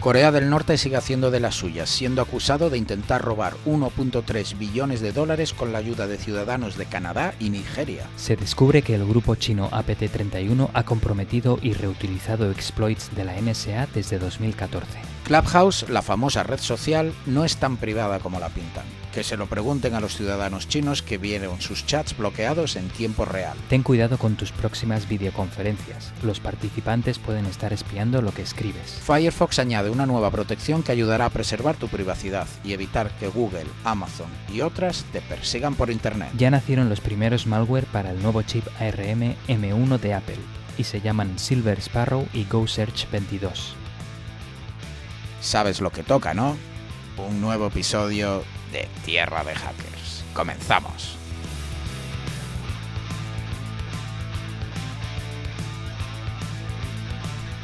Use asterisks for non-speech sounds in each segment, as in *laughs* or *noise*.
Corea del Norte sigue haciendo de las suyas, siendo acusado de intentar robar 1.3 billones de dólares con la ayuda de ciudadanos de Canadá y Nigeria. Se descubre que el grupo chino APT-31 ha comprometido y reutilizado exploits de la NSA desde 2014. Clubhouse, la famosa red social, no es tan privada como la pintan. Que se lo pregunten a los ciudadanos chinos que vieron sus chats bloqueados en tiempo real. Ten cuidado con tus próximas videoconferencias. Los participantes pueden estar espiando lo que escribes. Firefox añade una nueva protección que ayudará a preservar tu privacidad y evitar que Google, Amazon y otras te persigan por Internet. Ya nacieron los primeros malware para el nuevo chip ARM M1 de Apple y se llaman Silver Sparrow y GoSearch 22. Sabes lo que toca, ¿no? Un nuevo episodio de Tierra de Hackers. Comenzamos.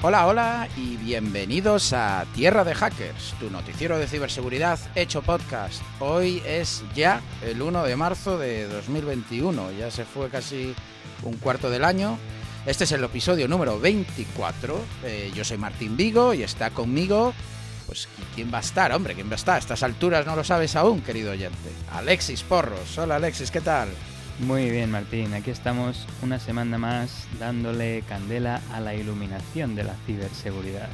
Hola, hola y bienvenidos a Tierra de Hackers, tu noticiero de ciberseguridad hecho podcast. Hoy es ya el 1 de marzo de 2021, ya se fue casi un cuarto del año. Este es el episodio número 24. Eh, yo soy Martín Vigo y está conmigo pues ¿quién va a estar, hombre? ¿Quién va a estar? A estas alturas no lo sabes aún, querido oyente. Alexis Porros. Hola Alexis, ¿qué tal? Muy bien, Martín. Aquí estamos una semana más dándole candela a la iluminación de la ciberseguridad.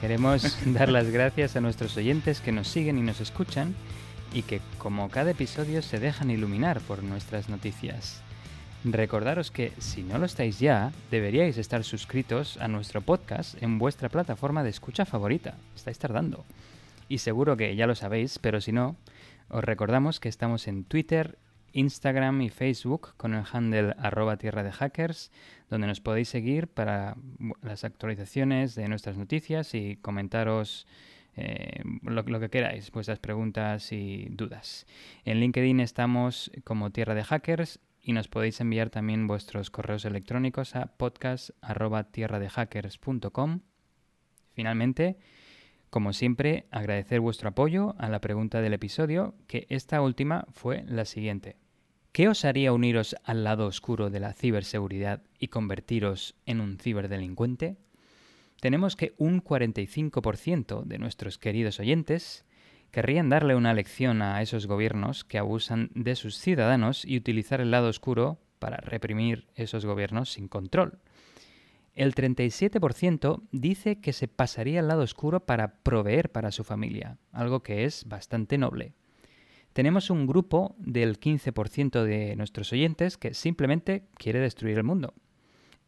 Queremos *laughs* dar las gracias a nuestros oyentes que nos siguen y nos escuchan y que como cada episodio se dejan iluminar por nuestras noticias. Recordaros que si no lo estáis ya, deberíais estar suscritos a nuestro podcast en vuestra plataforma de escucha favorita. Estáis tardando. Y seguro que ya lo sabéis, pero si no, os recordamos que estamos en Twitter, Instagram y Facebook con el handle arroba tierra de hackers, donde nos podéis seguir para las actualizaciones de nuestras noticias y comentaros eh, lo, lo, que queráis, vuestras preguntas y dudas. En LinkedIn estamos como Tierra de Hackers y nos podéis enviar también vuestros correos electrónicos a podcast.tierradehackers.com. Finalmente, como siempre, agradecer vuestro apoyo a la pregunta del episodio, que esta última fue la siguiente. ¿Qué os haría uniros al lado oscuro de la ciberseguridad y convertiros en un ciberdelincuente? Tenemos que un 45% de nuestros queridos oyentes querrían darle una lección a esos gobiernos que abusan de sus ciudadanos y utilizar el lado oscuro para reprimir esos gobiernos sin control. El 37% dice que se pasaría al lado oscuro para proveer para su familia, algo que es bastante noble. Tenemos un grupo del 15% de nuestros oyentes que simplemente quiere destruir el mundo.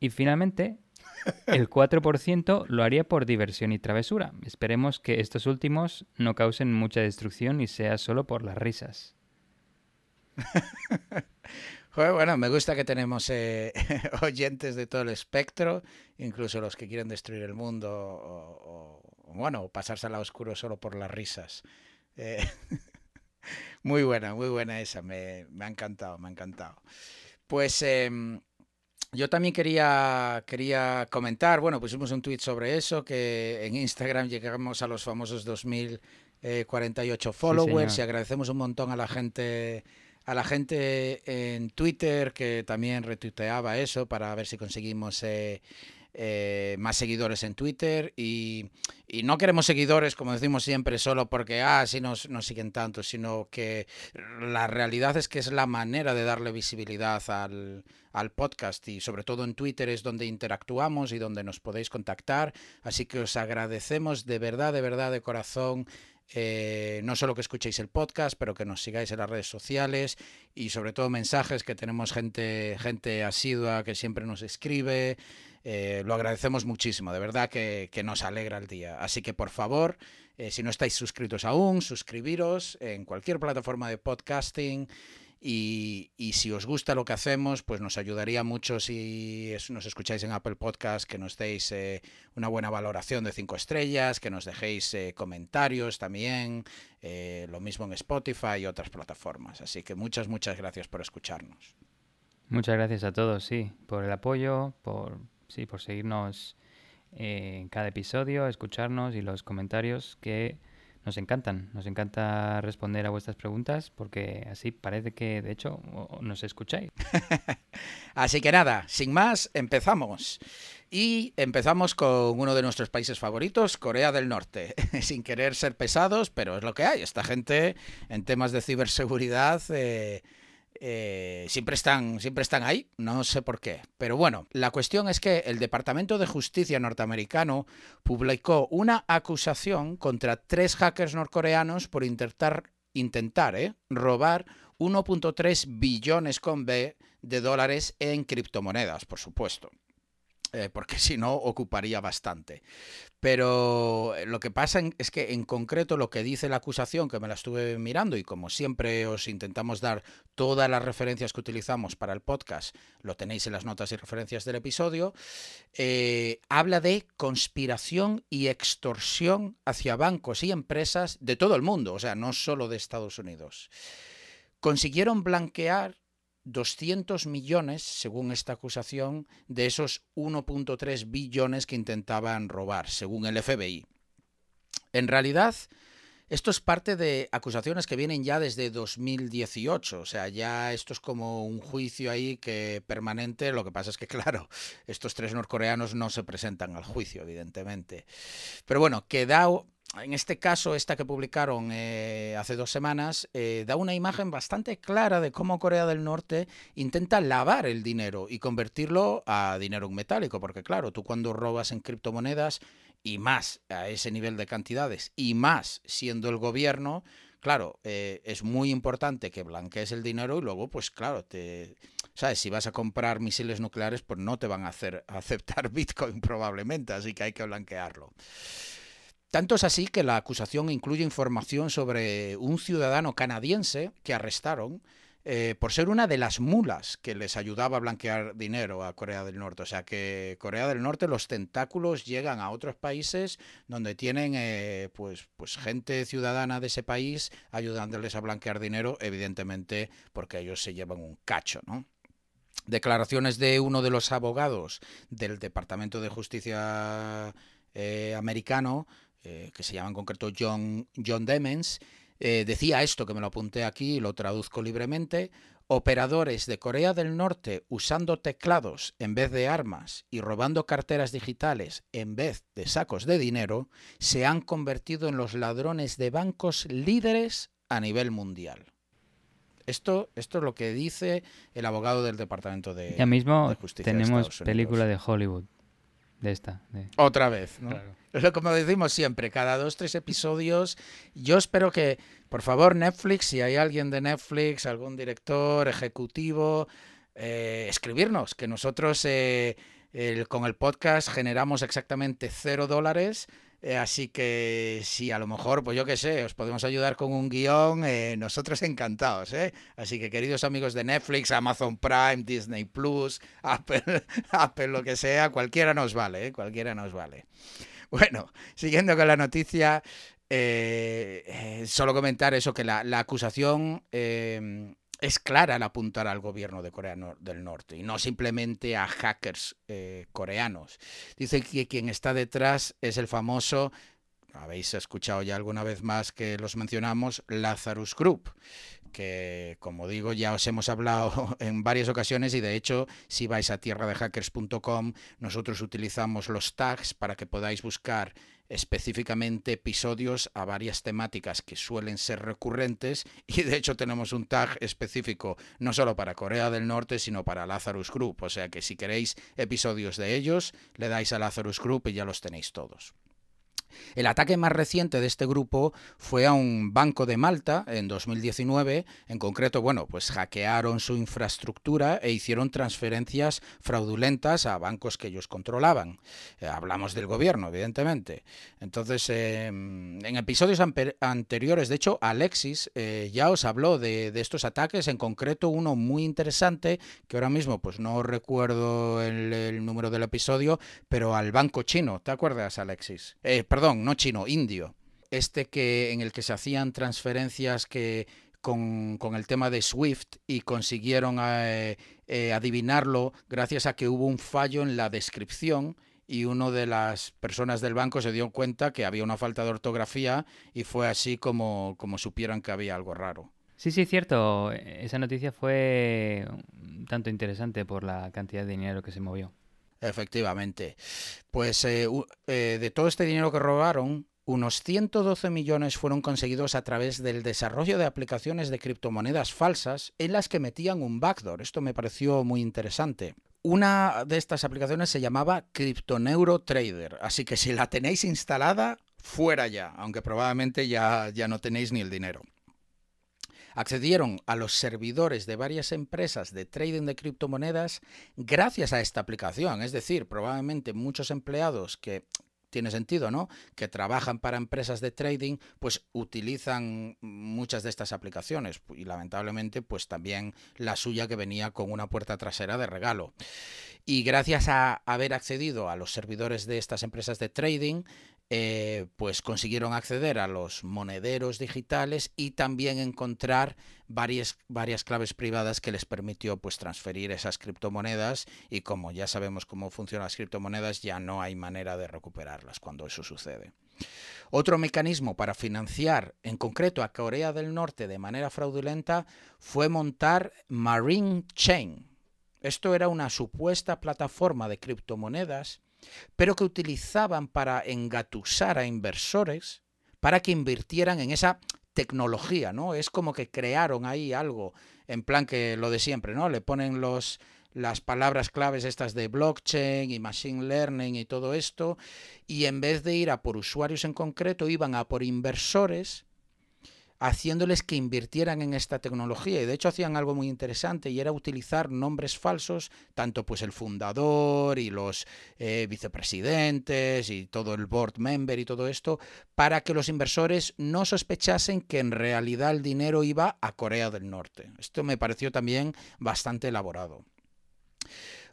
Y finalmente, el 4% lo haría por diversión y travesura. Esperemos que estos últimos no causen mucha destrucción y sea solo por las risas. *laughs* bueno, me gusta que tenemos eh, *laughs* oyentes de todo el espectro, incluso los que quieren destruir el mundo o, bueno, pasarse al oscuro solo por las risas. Eh, *laughs* muy buena, muy buena esa, me, me, ha encantado, me ha encantado. Pues em, yo también quería, quería comentar, bueno, pusimos un tweet sobre eso, que en Instagram llegamos a los famosos 2048 followers y agradecemos un montón a la gente a la gente en Twitter que también retuiteaba eso para ver si conseguimos eh, eh, más seguidores en Twitter y, no queremos seguidores, como decimos siempre, solo porque, ah, nos siguen tanto, sino que la realidad es que es la manera de darle visibilidad al, al podcast y sobre todo en Twitter es donde interactuamos y donde nos podéis contactar. Así que os agradecemos de verdad, de verdad, de corazón. Eh, no solo que escuchéis el podcast, pero que nos sigáis en las redes sociales y sobre todo mensajes que tenemos gente, gente asidua que siempre nos escribe. Eh, lo agradecemos muchísimo, de verdad que, nos alegra el día. Así que por favor, eh, si no estáis suscritos aún, suscribiros en cualquier plataforma de podcasting. Y, si os gusta lo que hacemos, pues nos ayudaría mucho si nos escucháis en Apple Podcast, que nos deis eh, una buena valoración de cinco estrellas, que nos dejéis comentarios también, lo mismo en Spotify y otras plataformas. Así que muchas, muchas gracias por escucharnos. Muchas gracias a todos, sí, por el apoyo, por, sí, por seguirnos en cada episodio, escucharnos y los comentarios que nos encantan, nos encanta responder a vuestras preguntas porque así parece que de hecho nos escucháis. *laughs* así que nada, sin más, empezamos. Y empezamos con uno de nuestros países favoritos, Corea del Norte. *laughs* Sin querer ser pesados, pero es lo que hay. Esta gente en temas de ciberseguridad eh, eh, siempre, están, siempre están ahí, no sé por qué. Pero bueno, la cuestión es que el Departamento de Justicia norteamericano publicó una acusación contra tres hackers norcoreanos por intentar, intentar eh, robar 1.3 billones con B de dólares en criptomonedas, por supuesto. Eh, porque si no ocuparía bastante. Pero eh, lo que pasa es que en concreto lo que dice la acusación, que me la estuve mirando y como siempre os intentamos dar todas las referencias que utilizamos para el podcast, lo tenéis en las notas y referencias del episodio, eh, habla de conspiración y extorsión hacia bancos y empresas de todo el mundo, o sea, no solo de Estados Unidos. Consiguieron blanquear 200 millones, según esta acusación, de esos 1.3 billones que intentaban robar, según el FBI. En realidad, esto es parte de acusaciones que vienen ya desde 2018, o sea, ya esto es como un juicio ahí que permanente, lo que pasa es que *laughs* claro, estos tres norcoreanos no se presentan al juicio, evidentemente. Pero bueno, queda en este caso, esta que publicaron eh, hace dos semanas, eh, da una imagen bastante clara de cómo Corea del Norte intenta lavar el dinero y convertirlo a dinero metálico, porque claro, tú cuando robas en criptomonedas y más a ese nivel de cantidades y más siendo el gobierno, claro, eh, es muy importante que blanquees el dinero y luego, pues claro, te, sabes, si vas a comprar misiles nucleares, pues no te van a hacer *laughs* aceptar Bitcoin probablemente, así que hay que blanquearlo. Tanto es así que la acusación incluye información sobre un ciudadano canadiense que arrestaron eh, por ser una de las mulas que les ayudaba a blanquear dinero a Corea del Norte. O sea que Corea del Norte los tentáculos llegan a otros países donde tienen eh, pues, pues gente ciudadana de ese país ayudándoles a blanquear dinero, evidentemente porque ellos se llevan un cacho, ¿no? Declaraciones de uno de los abogados del Departamento de Justicia eh, americano eh, que se llama en concreto John, John Demens, eh, decía esto, que me lo apunté aquí y lo traduzco libremente, operadores de Corea del Norte usando teclados en vez de armas y robando carteras digitales en vez de sacos de dinero, se han convertido en los ladrones de bancos líderes a nivel mundial. Esto, esto es lo que dice el abogado del Departamento de, ya mismo Justicia. Tenemos película de Hollywood de esta. Otra vez, ¿no? Como decimos siempre, cada dos, tres episodios. Yo espero que, por favor, Netflix, si hay alguien de Netflix, algún director, ejecutivo, eh, escribirnos, que nosotros eh, con el podcast generamos exactamente cero dólares eh, así que si a lo mejor, pues yo qué sé, os podemos ayudar con un guion, eh, nosotros encantados, ¿eh? Así que queridos amigos de Netflix, Amazon Prime, Disney Plus, *laughs* Apple, Apple, lo que sea, cualquiera nos vale, ¿eh? Cualquiera nos vale. *laughs* Bueno, siguiendo con la noticia, solo comentar eso, que la, la acusación es clara al apuntar al gobierno de Corea del Norte y no simplemente a hackers eh, coreanos. Dice que quien está detrás es el famoso, habéis escuchado ya alguna vez más que los mencionamos, Lazarus Group, que como digo ya os hemos hablado *laughs* en varias ocasiones y de hecho si vais a tierradehackers.com nosotros utilizamos los tags para que podáis buscar específicamente episodios a varias temáticas que suelen ser recurrentes *laughs* y de hecho tenemos un tag específico no solo para Corea del Norte sino para Lazarus Group, o sea que si queréis episodios de ellos le dais a Lazarus Group y ya los tenéis todos. El ataque más reciente de este grupo fue a un banco de Malta en 2019. En concreto, bueno, pues hackearon su infraestructura e hicieron transferencias fraudulentas a bancos que ellos controlaban. Eh, hablamos del gobierno, evidentemente. Entonces, em, en episodios anteriores, de hecho, Alexis eh, ya os habló de, estos ataques, en concreto uno muy interesante, que ahora mismo pues no recuerdo el, número del episodio, pero al banco chino. ¿Te acuerdas, Alexis? Perdón, no chino, indio. Este que en el que se hacían transferencias que con, el tema de Swift y consiguieron eh, eh, adivinarlo gracias a que hubo un fallo en la descripción y una de las personas del banco se dio cuenta que había una falta de ortografía y fue así como, como supieron que había algo raro. Sí, sí, cierto. Esa noticia fue tanto interesante por la cantidad de dinero que se movió. Efectivamente. Pues eh, eh, de todo este dinero que robaron, unos 112 millones fueron conseguidos a través del desarrollo de aplicaciones de criptomonedas falsas en las que metían un backdoor. Esto me pareció muy interesante. Una de estas aplicaciones se llamaba Cryptoneuro Trader, así que si la tenéis instalada, fuera ya, aunque probablemente ya, ya no tenéis ni el dinero accedieron a los servidores de varias empresas de trading de criptomonedas gracias a esta aplicación. Es decir, probablemente muchos empleados que tiene sentido, ¿no? Que trabajan para empresas de trading, pues utilizan muchas de estas aplicaciones y lamentablemente pues también la suya que venía con una puerta trasera de regalo. Y gracias a haber accedido a los servidores de estas empresas de trading, eh, pues consiguieron acceder a los monederos digitales y también encontrar varias, varias claves privadas que les permitió pues transferir esas criptomonedas y como ya sabemos cómo funcionan las criptomonedas ya no hay manera de recuperarlas cuando eso sucede. Otro mecanismo para financiar en concreto a Corea del Norte de manera fraudulenta fue montar Marine Chain. Esto era una supuesta plataforma de criptomonedas pero que utilizaban para engatusar a inversores para que invirtieran en esa tecnología, ¿no? Es como que crearon ahí algo, en plan que lo de siempre, ¿no? Le ponen los las palabras claves estas de blockchain y machine learning y todo esto, y en vez de ir a por usuarios en concreto, iban a por inversores haciéndoles que invirtieran en esta tecnología. Y de hecho hacían algo muy interesante y era utilizar nombres falsos, tanto pues el fundador y los eh, vicepresidentes y todo el board member y todo esto, para que los inversores no sospechasen que en realidad el dinero iba a Corea del Norte. Esto me pareció también bastante elaborado.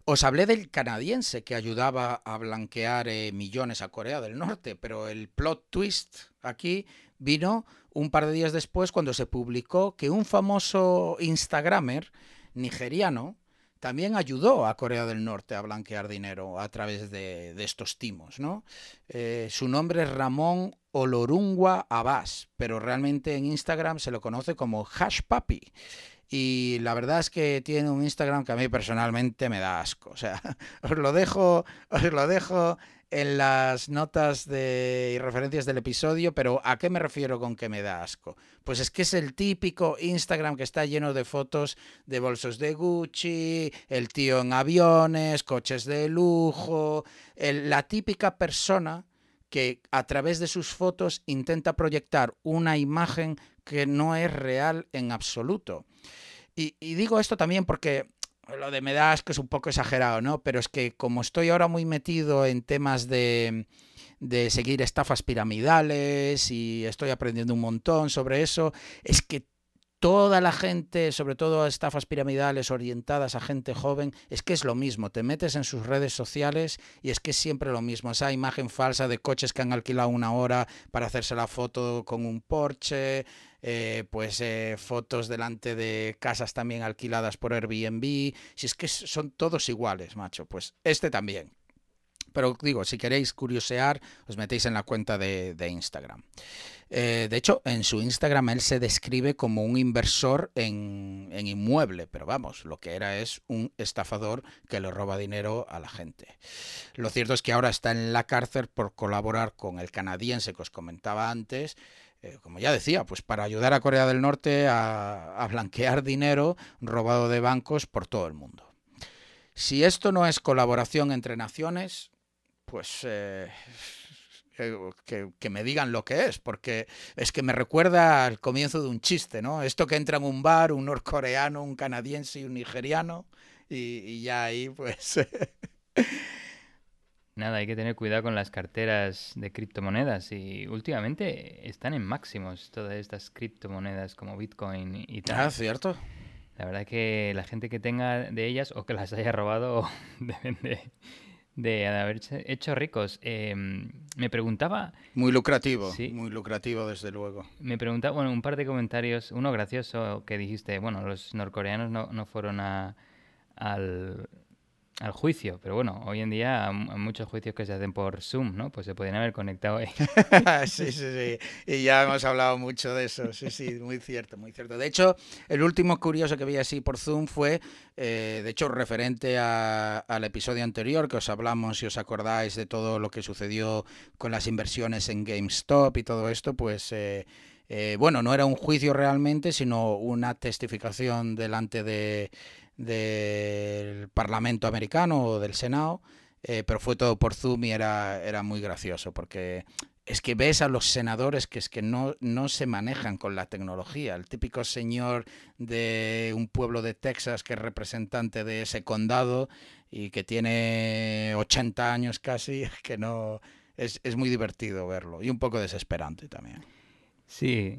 Os hablé del canadiense que ayudaba a blanquear eh, millones a Corea del Norte, pero el plot twist aquí vino un par de días después cuando se publicó que un famoso Instagramer nigeriano también ayudó a Corea del Norte a blanquear dinero a través de, estos timos. ¿no? Eh, su nombre es Ramón Olorungwa Abbas, pero realmente en Instagram se lo conoce como Hash Papi. Y la verdad es que tiene un Instagram que a mí personalmente me da asco. O sea, *laughs* os lo dejo, os lo dejo en las notas de, y referencias del episodio, pero ¿a qué me refiero con que me da asco? Pues es que es el típico Instagram que está lleno de fotos de bolsos de Gucci, el tío en aviones, coches de lujo, la típica persona que a través de sus fotos intenta proyectar una imagen que no es real en absoluto. Y, y digo esto también porque lo de me das que es un poco exagerado, ¿no? Pero es que como estoy ahora muy metido en temas de, de seguir estafas piramidales y estoy aprendiendo un montón sobre eso, es que toda la gente, sobre todo estafas piramidales orientadas a gente joven, es que es lo mismo. Te metes en sus redes sociales y es que es siempre lo mismo. Esa imagen falsa de coches que han alquilado una hora para hacerse la foto con un Porsche, eh, pues eh, fotos delante de casas también alquiladas por Airbnb. Si es que son todos iguales, macho, pues este también. Pero digo, si queréis curiosear, os metéis en la cuenta de, Instagram. Eh, de hecho, en su Instagram él se describe como un inversor en, inmueble, pero vamos, lo que era es un estafador que le roba dinero a la gente. Lo cierto es que ahora está en la cárcel por colaborar con el canadiense que os comentaba antes, eh, como ya decía, pues para ayudar a Corea del Norte a, blanquear dinero robado de bancos por todo el mundo. Si esto no es colaboración entre naciones, pues eh, que, que, me digan lo que es, porque es que me recuerda al comienzo de un chiste, ¿no? Esto que entra en un bar, un norcoreano, un canadiense y un nigeriano, y, y ya ahí pues *laughs* Nada, hay que tener cuidado con las carteras de criptomonedas y últimamente están en máximos todas estas criptomonedas como Bitcoin y tal. Ah, cierto. La verdad que la gente que tenga de ellas o que las haya robado *laughs* deben de, haberse hecho ricos. Em, me preguntaba... Muy lucrativo, sí, muy lucrativo desde luego. Me preguntaba, bueno, un par de comentarios, uno gracioso que dijiste, bueno, los norcoreanos no, no fueron a, al al juicio. Pero bueno, hoy en día hay muchos juicios que se hacen por Zoom, ¿no? Pues se podrían haber conectado ahí. *laughs* sí, sí, sí. Y ya hemos hablado mucho de eso. Sí, sí, muy cierto, muy cierto. De hecho, el último curioso que vi así por Zoom fue, eh, de hecho, referente al episodio anterior que os hablamos, si os acordáis de todo lo que sucedió con las inversiones en GameStop y todo esto, pues... Eh, eh, bueno, no era un juicio realmente, sino una testificación delante de, del Parlamento americano o del Senado, eh, pero fue todo por Zoom y era, era muy gracioso porque es que ves a los senadores que es que no, no se manejan con la tecnología. El típico señor de un pueblo de Texas que es representante de ese condado y que tiene 80 años casi, *laughs* que no... Es, es muy divertido verlo y un poco desesperante también. Sí,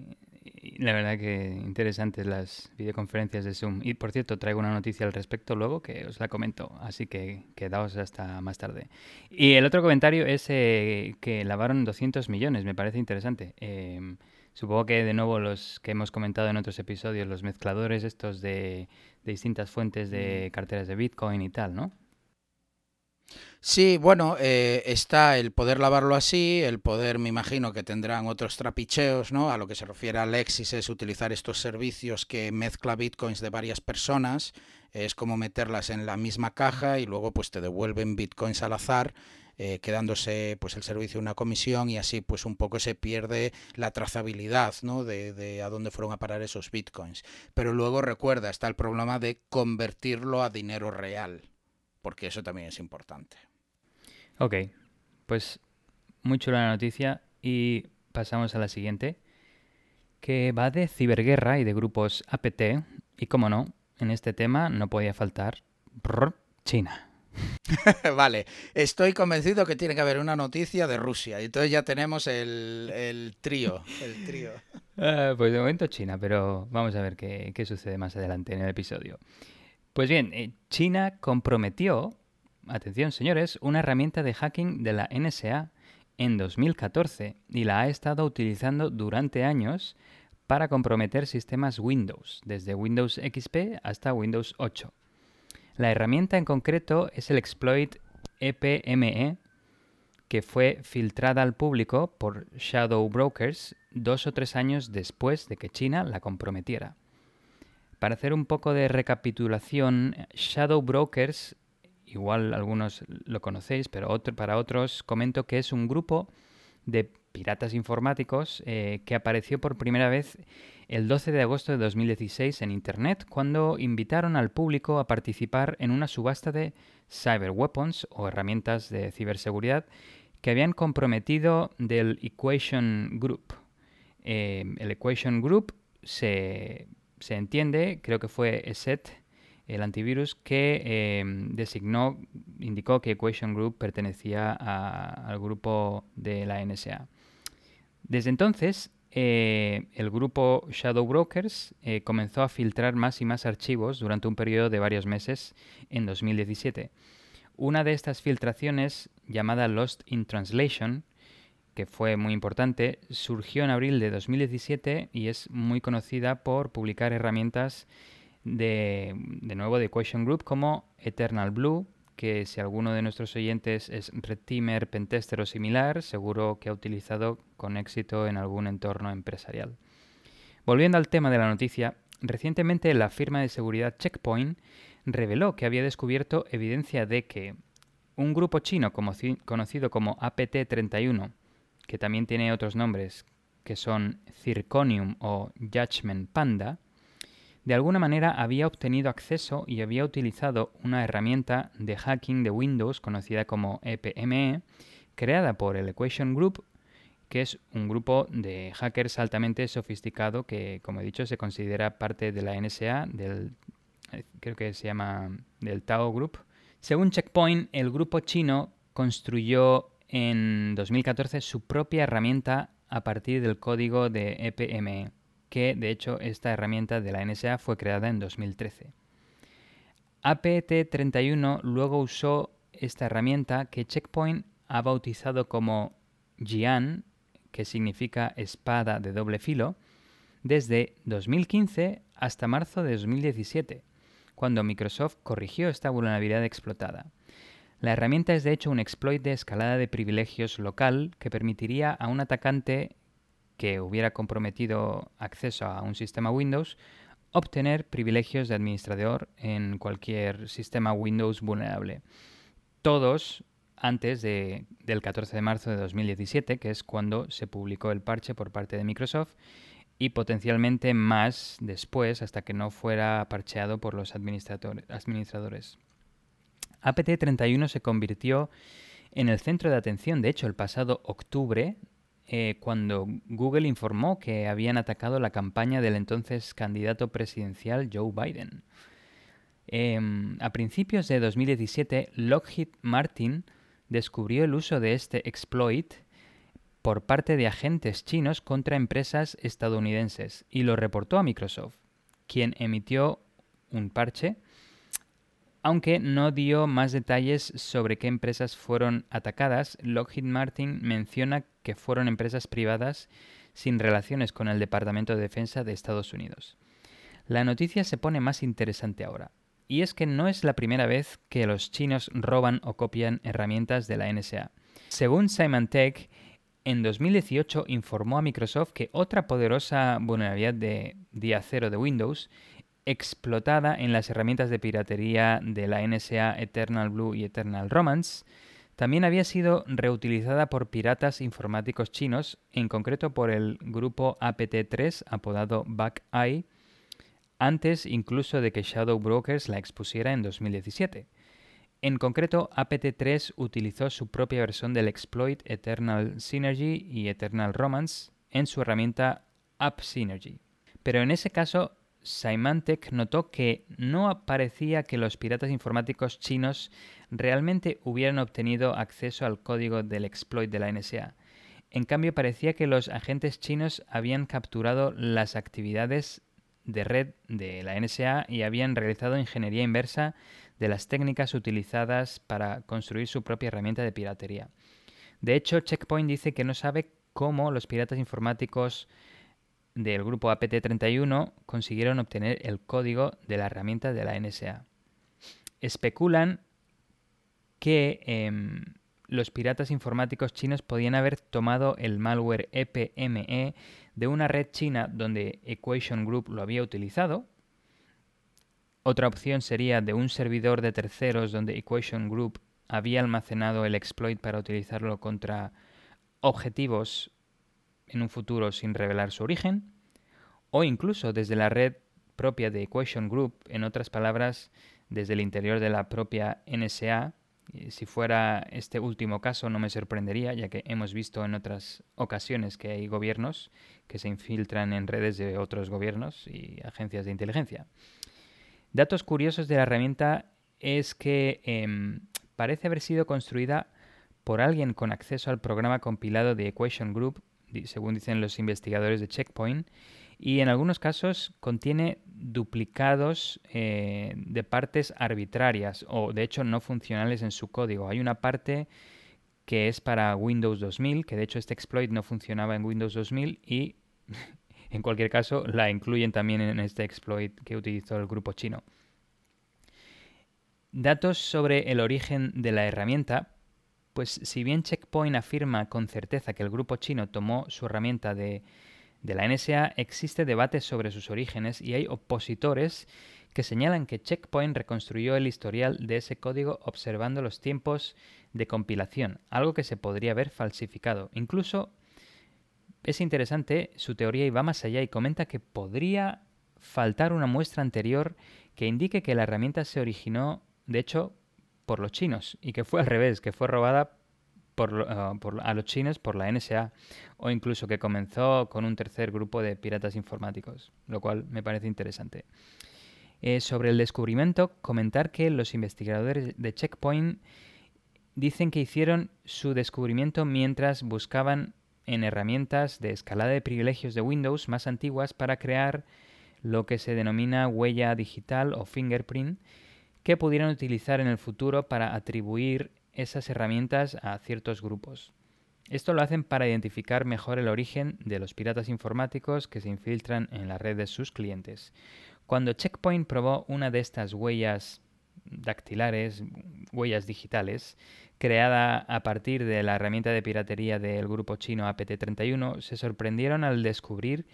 la verdad que interesantes las videoconferencias de Zoom. Y por cierto, traigo una noticia al respecto luego que os la comento, así que quedaos hasta más tarde. Y el otro comentario es eh, que lavaron 200 millones, me parece interesante. Em, supongo que de nuevo los que hemos comentado en otros episodios, los mezcladores estos de, de distintas fuentes de mm. carteras de Bitcoin y tal, ¿no? Sí, bueno, eh, está el poder lavarlo así, el poder, me imagino que tendrán otros trapicheos, ¿no? A lo que se refiere a Alexis es utilizar estos servicios que mezcla bitcoins de varias personas, es como meterlas en la misma caja y luego pues te devuelven bitcoins al azar. Eh, quedándose pues el servicio una comisión y así pues un poco se pierde la trazabilidad ¿no? de, de a dónde fueron a parar esos bitcoins. Pero luego recuerda, está el problema de convertirlo a dinero real, porque eso también es importante. Ok, pues muy chula la noticia y pasamos a la siguiente, que va de ciberguerra y de grupos APT, y como no, en este tema no podía faltar China. *laughs* vale, estoy convencido que tiene que haber una noticia de Rusia. Y entonces ya tenemos el, trío. El trío. Ah, *laughs* pues de momento China, pero vamos a ver qué, qué, sucede más adelante en el episodio. Pues bien, eh, China comprometió atención señores, una herramienta de hacking de la NSA en 2014 y la ha estado utilizando durante años para comprometer sistemas Windows, desde Windows XP hasta Windows 8. La herramienta en concreto es el exploit EPME, que fue filtrada al público por Shadow Brokers dos o tres años después de que China la comprometiera. Para hacer un poco de recapitulación, Shadow Brokers igual algunos lo conocéis, pero para otros comento que es un grupo de piratas informáticos eh, que apareció por primera vez el 12 de agosto de 2016 en Internet cuando invitaron al público a participar en una subasta de cyber weapons o herramientas de ciberseguridad que habían comprometido del Equation Group. Eh, el Equation Group se, se entiende, creo que fue ESET, el antivirus que em, designó, indicó que Equation Group pertenecía al grupo de la NSA. Desde entonces, eh, el grupo Shadow Brokers eh, comenzó a filtrar más y más archivos durante un periodo de varios meses en 2017. Una de estas filtraciones, llamada Lost in Translation, que fue muy importante, surgió en abril de 2017 y es muy conocida por publicar herramientas de, de nuevo de Equation Group como Eternal Blue, que si alguno de nuestros oyentes es Red Teamer, Pentester o similar, seguro que ha utilizado con éxito en algún entorno empresarial. Volviendo al tema de la noticia, recientemente la firma de seguridad Checkpoint reveló que había descubierto evidencia de que un grupo chino conocido como APT-31, que también tiene otros nombres que son Zirconium o Judgment Panda, de alguna manera había obtenido acceso y había utilizado una herramienta de hacking de Windows conocida como EPME, e, creada por el Equation Group, que es un grupo de hackers altamente sofisticado que, como he dicho, se considera parte de la NSA, del, creo que se llama del Tao Group. Según Checkpoint, el grupo chino construyó en 2014 su propia herramienta a partir del código de EPME que de hecho esta herramienta de la NSA fue creada en 2013. APT31 luego usó esta herramienta que Checkpoint ha bautizado como Jian, que significa espada de doble filo, desde 2015 hasta marzo de 2017, cuando Microsoft corrigió esta vulnerabilidad explotada. La herramienta es de hecho un exploit de escalada de privilegios local que permitiría a un atacante que hubiera comprometido acceso a un sistema Windows obtener privilegios de administrador en cualquier sistema Windows vulnerable. Todos antes del 14 de marzo de 2017, que es cuando se publicó el parche por parte de Microsoft, y potencialmente más después hasta que no fuera parcheado por los administradores. APT31 se convirtió en el centro de atención, de hecho, el pasado octubre, eh, cuando Google informó que habían atacado la campaña del entonces candidato presidencial Joe Biden. Em, a principios de 2017, Lockheed Martin descubrió el uso de este exploit por parte de agentes chinos contra empresas estadounidenses y lo reportó a Microsoft, quien emitió un parche, aunque no dio más detalles sobre qué empresas fueron atacadas. Lockheed Martin menciona que fueron empresas privadas sin relaciones con el Departamento de Defensa de Estados Unidos. La noticia se pone más interesante ahora. Y es que no es la primera vez que los chinos roban o copian herramientas de la NSA. Según Symantec, en 2018 informó a Microsoft que otra poderosa vulnerabilidad de día cero de Windows, explotada en las herramientas de piratería de la NSA Eternal Blue y Eternal Romance, también había sido reutilizada por piratas informáticos chinos, en concreto por el grupo APT3 apodado BackEye, antes incluso de que Shadow Brokers la expusiera en 2017. En concreto, APT3 utilizó su propia versión del exploit Eternal Synergy y Eternal Romance en su herramienta AppSynergy. Pero en ese caso, Symantec notó que no parecía que los piratas informáticos chinos realmente hubieran obtenido acceso al código del exploit de la NSA. En cambio, parecía que los agentes chinos habían capturado las actividades de red de la NSA y habían realizado ingeniería inversa de las técnicas utilizadas para construir su propia herramienta de piratería. De hecho, Checkpoint dice que no sabe cómo los piratas informáticos del grupo APT31 consiguieron obtener el código de la herramienta de la NSA. Especulan que em, los piratas informáticos chinos podían haber tomado el malware EPME de una red china donde Equation Group lo había utilizado. Otra opción sería de un servidor de terceros donde Equation Group había almacenado el exploit para utilizarlo contra objetivos en un futuro sin revelar su origen. O incluso desde la red propia de Equation Group, en otras palabras, desde el interior de la propia NSA, si fuera este último caso no me sorprendería, ya que hemos visto en otras ocasiones que hay gobiernos que se infiltran en redes de otros gobiernos y agencias de inteligencia. Datos curiosos de la herramienta es que em, parece haber sido construida por alguien con acceso al programa compilado de Equation Group, según dicen los investigadores de Checkpoint, y en algunos casos contiene duplicados eh, de partes arbitrarias o de hecho no funcionales en su código. Hay una parte que es para Windows 2000, que de hecho este exploit no funcionaba en Windows 2000 y *laughs* en cualquier caso la incluyen también en este exploit que utilizó el grupo chino. Datos sobre el origen de la herramienta. Pues si bien Checkpoint afirma con certeza que el grupo chino tomó su herramienta de de la NSA existe debate sobre sus orígenes y hay opositores que señalan que Checkpoint reconstruyó el historial de ese código observando los tiempos de compilación, algo que se podría haber falsificado. Incluso es interesante su teoría y va más allá y comenta que podría faltar una muestra anterior que indique que la herramienta se originó, de hecho, por los chinos y que fue al revés, que fue robada Ah, por, a los chinos por la NSA o incluso que comenzó con un tercer grupo de piratas informáticos, lo cual me parece interesante. Eh, sobre el descubrimiento, comentar que los investigadores de Checkpoint dicen que hicieron su descubrimiento mientras buscaban en herramientas de escalada de privilegios de Windows más antiguas para crear lo que se denomina huella digital o fingerprint que pudieran utilizar en el futuro para atribuir esas herramientas a ciertos grupos. Esto lo hacen para identificar mejor el origen de los piratas informáticos que se infiltran en la red de sus clientes. Cuando Checkpoint probó una de estas huellas dactilares, huellas digitales, creada a partir de la herramienta de piratería del grupo chino APT31, se sorprendieron al descubrir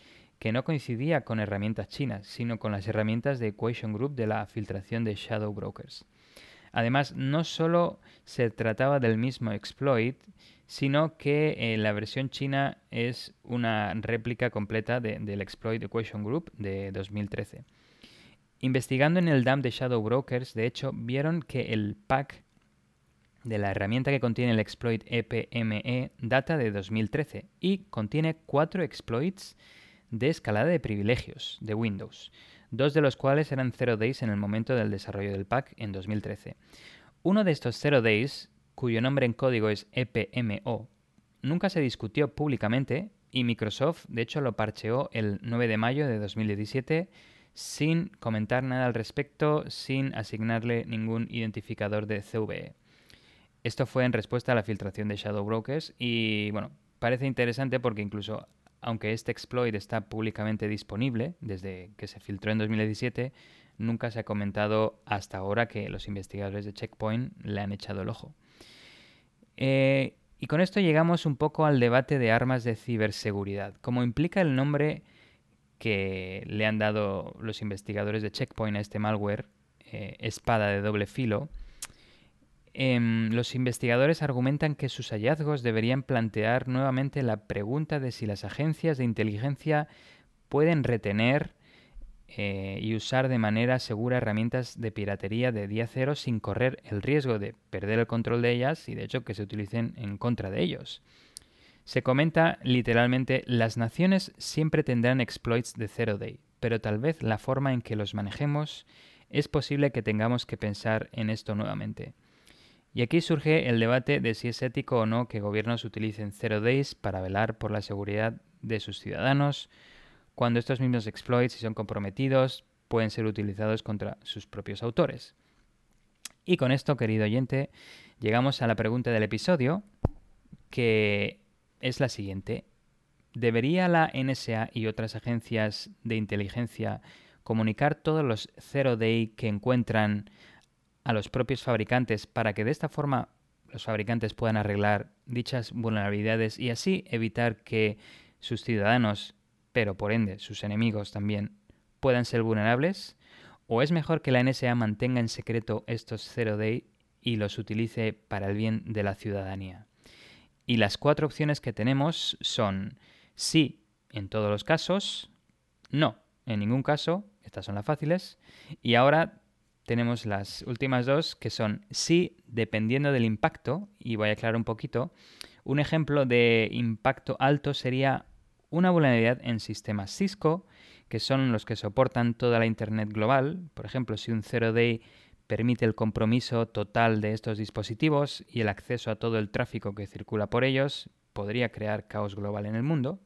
que no coincidía con herramientas chinas, sino con las herramientas de Equation Group de la filtración de Shadow Brokers. Además, no solo se trataba del mismo exploit, sino que eh, la versión china es una réplica completa del exploit Equation Group de 2013. Investigando en el DAM de Shadow Brokers, de hecho, vieron que el pack de la herramienta que contiene el exploit EPME e data de 2013 y contiene cuatro exploits de escalada de privilegios de Windows, dos de los cuales eran 0 days en el momento del desarrollo del pack en 2013. Uno de estos 0 days, cuyo nombre en código es EPMO, nunca se discutió públicamente y Microsoft de hecho lo parcheó el 9 de mayo de 2017 sin comentar nada al respecto, sin asignarle ningún identificador de CVE. Esto fue en respuesta a la filtración de Shadow Brokers y bueno, parece interesante porque incluso aunque este exploit está públicamente disponible desde que se filtró en 2017, nunca se ha comentado hasta ahora que los investigadores de Checkpoint le han echado el ojo. Eh, y con esto llegamos un poco al debate de armas de ciberseguridad. Como implica el nombre que le han dado los investigadores de Checkpoint a este malware, eh, espada de doble filo, Em, los investigadores argumentan que sus hallazgos deberían plantear nuevamente la pregunta de si las agencias de inteligencia pueden retener eh, y usar de manera segura herramientas de piratería de día cero sin correr el riesgo de perder el control de ellas y de hecho que se utilicen en contra de ellos. Se comenta literalmente las naciones siempre tendrán exploits de zero day, pero tal vez la forma en que los manejemos es posible que tengamos que pensar en esto nuevamente. Y aquí surge el debate de si es ético o no que gobiernos utilicen Zero Days para velar por la seguridad de sus ciudadanos, cuando estos mismos exploits, si son comprometidos, pueden ser utilizados contra sus propios autores. Y con esto, querido oyente, llegamos a la pregunta del episodio, que es la siguiente. ¿Debería la NSA y otras agencias de inteligencia comunicar todos los Zero Day que encuentran a los propios fabricantes para que de esta forma los fabricantes puedan arreglar dichas vulnerabilidades y así evitar que sus ciudadanos, pero por ende sus enemigos también, puedan ser vulnerables? ¿O es mejor que la NSA mantenga en secreto estos zero day y los utilice para el bien de la ciudadanía? Y las cuatro opciones que tenemos son sí en todos los casos, no en ningún caso, estas son las fáciles, y ahora tenemos las últimas dos que son sí dependiendo del impacto, y voy a aclarar un poquito. Un ejemplo de impacto alto sería una vulnerabilidad en sistemas Cisco, que son los que soportan toda la Internet global. Por ejemplo, si un 0-day permite el compromiso total de estos dispositivos y el acceso a todo el tráfico que circula por ellos, podría crear caos global en el mundo.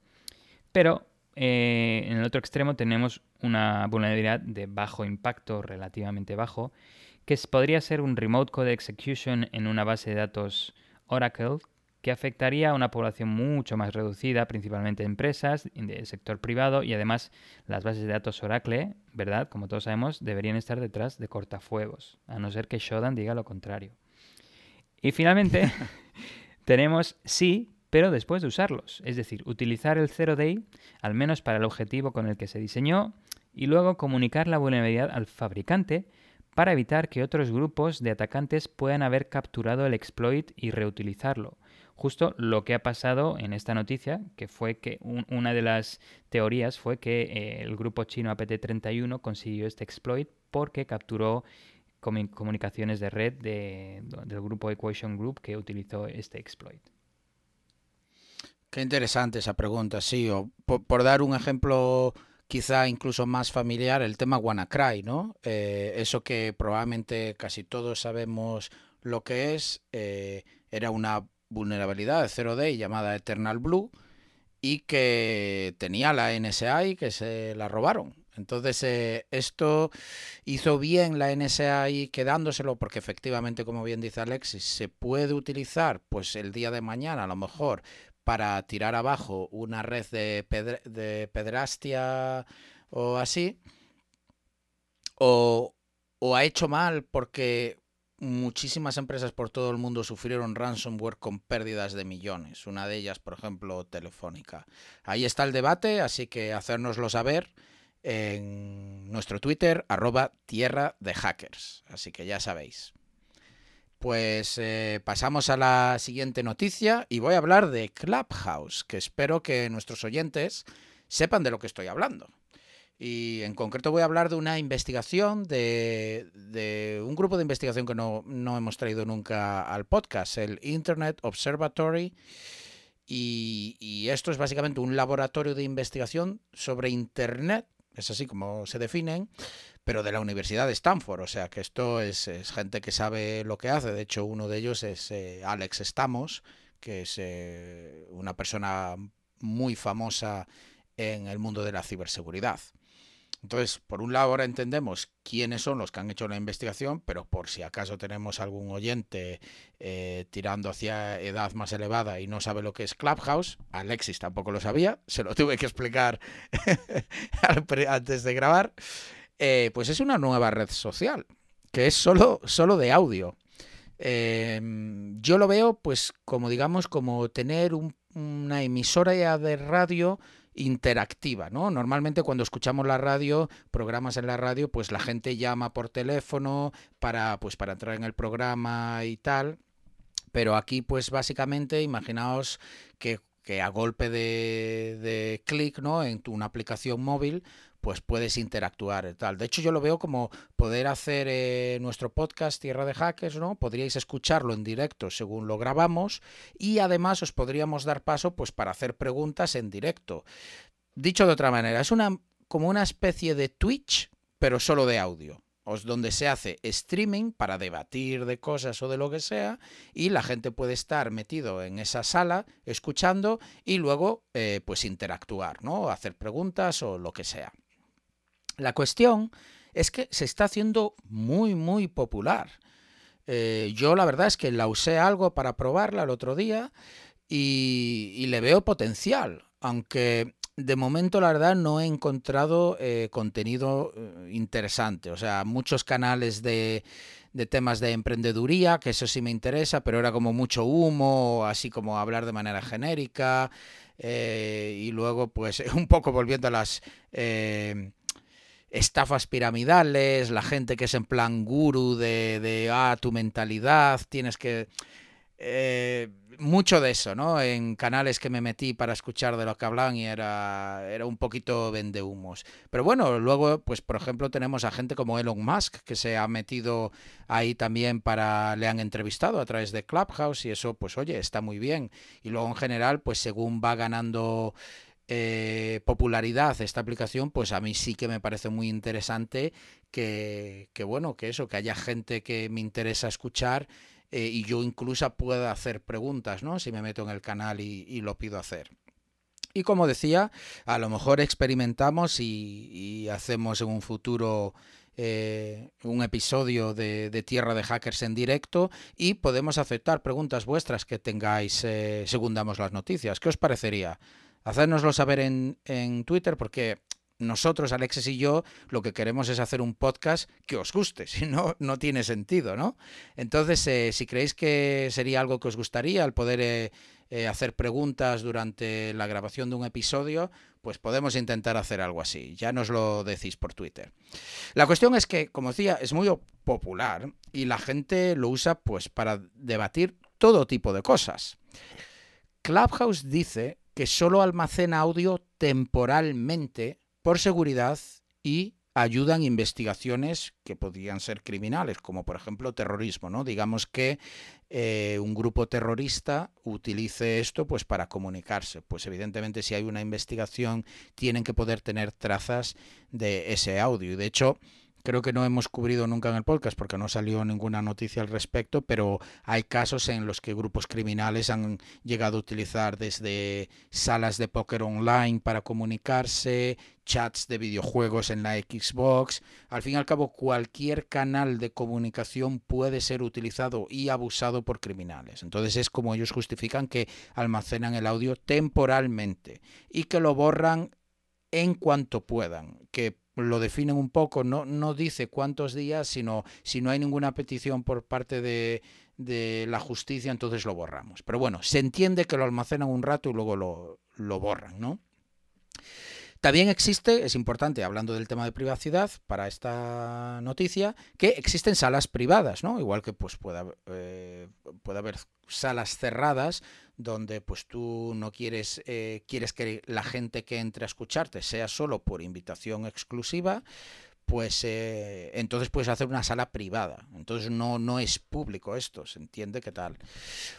Pero eh, en el otro extremo tenemos una vulnerabilidad de bajo impacto, relativamente bajo, que podría ser un remote code execution en una base de datos Oracle que afectaría a una población mucho más reducida, principalmente empresas del sector privado y además las bases de datos Oracle, ¿verdad? Como todos sabemos, deberían estar detrás de cortafuegos, a no ser que Shodan diga lo contrario. Y finalmente *laughs* tenemos sí pero después de usarlos, es decir, utilizar el zero day al menos para el objetivo con el que se diseñó y luego comunicar la vulnerabilidad al fabricante para evitar que otros grupos de atacantes puedan haber capturado el exploit y reutilizarlo. Justo lo que ha pasado en esta noticia, que fue que una de las teorías fue que eh, el grupo chino APT31 consiguió este exploit porque capturó comunicaciones de red del grupo Equation Group que utilizó este exploit. Qué interesante esa pregunta, sí. O por, dar un ejemplo quizá incluso más familiar, el tema WannaCry, ¿no? Eh, eso que probablemente casi todos sabemos lo que es, eh, era una vulnerabilidad de 0D llamada Eternal Blue y que tenía la NSA y que se la robaron. Entonces, eh, esto hizo bien la NSA y quedándoselo, porque efectivamente, como bien dice Alexis, se puede utilizar pues el día de mañana, a lo mejor, para tirar abajo una red de, de pedrastia o así. o, o ha hecho mal porque muchísimas empresas por todo el mundo sufrieron ransomware con pérdidas de millones. Una de ellas, por ejemplo, Telefónica. Ahí está el debate, así que hacérnoslo saber en nuestro Twitter, arroba tierra de hackers. Así que ya sabéis. Pues eh, pasamos a la siguiente noticia y voy a hablar de Clubhouse, que espero que nuestros oyentes sepan de lo que estoy hablando. Y en concreto voy a hablar de una investigación, de, un grupo de investigación que no, no, hemos traído nunca al podcast, el Internet Observatory. Y, y, esto es básicamente un laboratorio de investigación sobre Internet, es así como se definen, pero de la Universidad de Stanford. O sea que esto es, gente que sabe lo que hace. De hecho, uno de ellos es eh, Alex Stamos, que es eh, una persona muy famosa en el mundo de la ciberseguridad. Entonces, por un lado ahora entendemos quiénes son los que han hecho la investigación, pero por si acaso tenemos algún oyente eh, tirando hacia edad más elevada y no sabe lo que es Clubhouse, Alexis tampoco lo sabía, se lo tuve que explicar *laughs* antes de grabar, eh, pues es una nueva red social, que es solo, solo de audio. Eh, yo lo veo pues como digamos como tener un, una emisora de radio interactiva, ¿no? Normalmente cuando escuchamos la radio, programas en la radio, pues la gente llama por teléfono para, pues, para entrar en el programa y tal. Pero aquí, pues básicamente, imaginaos que, que a golpe de, clic, ¿no? En una aplicación móvil, pues puedes interactuar tal. De hecho, yo lo veo como poder hacer eh, nuestro podcast Tierra de Hackers, ¿no? Podríais escucharlo en directo según lo grabamos y además os podríamos dar paso pues para hacer preguntas en directo. Dicho de otra manera, es una como una especie de Twitch, pero solo de audio donde se hace streaming para debatir de cosas o de lo que sea y la gente puede estar metido en esa sala escuchando y luego eh, pues interactuar, ¿no? Hacer preguntas o lo que sea. La cuestión es que se está haciendo muy, muy popular. Eh, yo la verdad es que la usé algo para probarla el otro día y, le veo potencial, aunque de momento la verdad no he encontrado eh, contenido eh, interesante. O sea, muchos canales de, de, temas de emprendeduría, que eso sí me interesa, pero era como mucho humo, así como hablar de manera genérica. y luego, pues, *laughs* un poco volviendo a las estafas piramidales, la gente que es en plan guru de, de ah, tu mentalidad, tienes que... Eh, mucho de eso, ¿no? En canales que me metí para escuchar de lo que hablan y era, era un poquito vendehumos. Pero bueno, luego, pues por ejemplo, tenemos a gente como Elon Musk que se ha metido ahí también para, le han entrevistado a través de Clubhouse y eso, pues oye, está muy bien. Y luego en general, pues según va ganando eh, popularidad esta aplicación, pues a mí sí que me parece muy interesante que, bueno, que eso, que haya gente que me interesa escuchar eh, y yo incluso pueda hacer preguntas, ¿no? Si me meto en el canal y, lo pido hacer. Y como decía, a lo mejor experimentamos y, hacemos en un futuro eh, un episodio de, Tierra de Hackers en directo y podemos aceptar preguntas vuestras que tengáis según damos las noticias. ¿Qué os parecería? Hacérnoslo saber en, en Twitter porque nosotros, Alexis y yo, lo que queremos es hacer un podcast que os guste, *laughs* si no, no tiene sentido, ¿no? Entonces, eh, si creéis que sería algo que os gustaría, el poder eh, eh, hacer preguntas durante la grabación de un episodio, pues podemos intentar hacer algo así. Ya nos lo decís por Twitter. La cuestión es que, como decía, es muy popular y la gente lo usa pues para debatir todo tipo de cosas. Clubhouse dice que solo almacena audio temporalmente por seguridad y ayudan investigaciones que podrían ser criminales, como por ejemplo terrorismo, ¿no? Digamos que eh, un grupo terrorista utilice esto pues para comunicarse. Pues evidentemente si hay una investigación tienen que poder tener trazas de ese audio. Y de hecho, creo que no hemos cubrido nunca en el podcast porque no salió ninguna noticia al respecto, pero hay casos en los que grupos criminales han llegado a utilizar desde salas de póker online para comunicarse, chats de videojuegos en la Xbox. Al fin y al cabo, cualquier canal de comunicación puede ser utilizado y abusado por criminales. Entonces es como ellos justifican que almacenan el audio temporalmente y que lo borran en cuanto puedan, que lo definen un poco, no, no dice cuántos días, sino si no hay ninguna petición por parte de, de la justicia, entonces lo borramos. Pero bueno, se entiende que lo almacenan un rato y luego lo, lo borran, ¿no? También existe, es importante, hablando del tema de privacidad, para esta noticia, que existen salas privadas, ¿no? Igual que pues pueda, eh, puede haber salas cerradas donde pues tú no quieres, eh, quieres que la gente que entre a escucharte sea solo por invitación exclusiva, pues eh, entonces puedes hacer una sala privada. Entonces no, no es público esto, se entiende qué tal.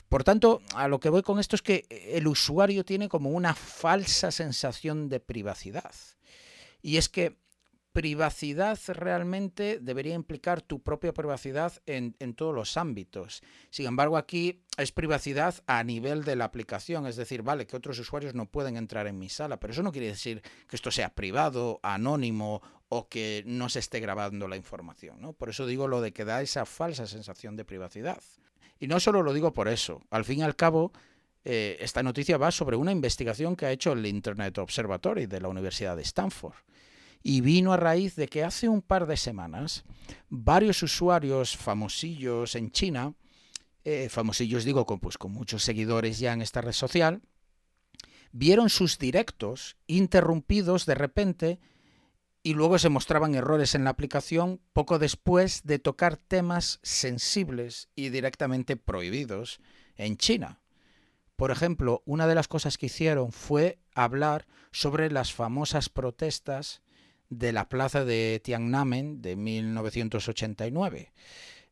Por tanto, a lo que voy con esto es que el usuario tiene como una falsa sensación de privacidad. Y es que privacidad realmente debería implicar tu propia privacidad en, todos los ámbitos. Sin embargo, aquí es privacidad a nivel de la aplicación, es decir, vale, que otros usuarios no pueden entrar en mi sala, pero eso no quiere decir que esto sea privado, anónimo o que no se esté grabando la información. ¿no? Por eso digo lo de que da esa falsa sensación de privacidad. Y no solo lo digo por eso, al fin y al cabo, eh, esta noticia va sobre una investigación que ha hecho el Internet Observatory de la Universidad de Stanford y vino a raíz de que hace un par de semanas varios usuarios famosillos en China, eh, famosillos digo con, pues, con muchos seguidores ya en esta red social, vieron sus directos interrumpidos de repente y luego se mostraban errores en la aplicación poco después de tocar temas sensibles y directamente prohibidos en China. Por ejemplo, una de las cosas que hicieron fue hablar sobre las famosas protestas de la plaza de Tiananmen de 1989.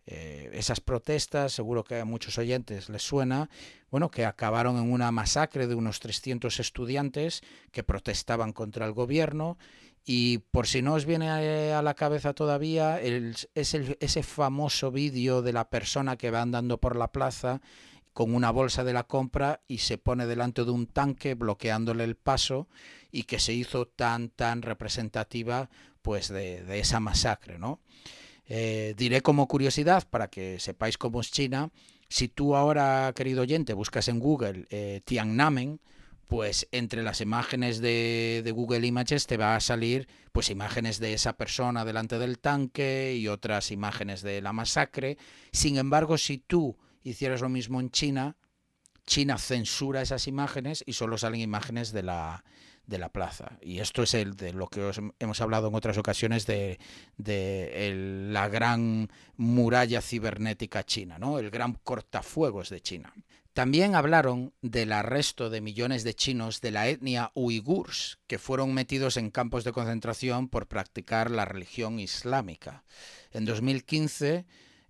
Eh, esas protestas, seguro que a muchos oyentes les suena, bueno, que acabaron en una masacre de unos 300 estudiantes que protestaban contra el gobierno y por si no os viene a, la cabeza todavía, es ese famoso vídeo de la persona que va andando por la plaza con una bolsa de la compra y se pone delante de un tanque bloqueándole el paso y que se hizo tan tan representativa pues de, esa masacre, ¿no? Eh, diré como curiosidad para que sepáis cómo es China, si tú ahora, querido oyente, buscas en Google eh, Tiananmen, pues entre las imágenes de, de, Google Images te va a salir pues imágenes de esa persona delante del tanque y otras imágenes de la masacre. Sin embargo, si tú hicieras lo mismo en China, China censura esas imágenes y solo salen imágenes de la, de la plaza. Y esto es el de lo que hemos hablado en otras ocasiones de, de la gran muralla cibernética china, ¿no? el gran cortafuegos de China. También hablaron del arresto de millones de chinos de la etnia uigurs que fueron metidos en campos de concentración por practicar la religión islámica. En 2015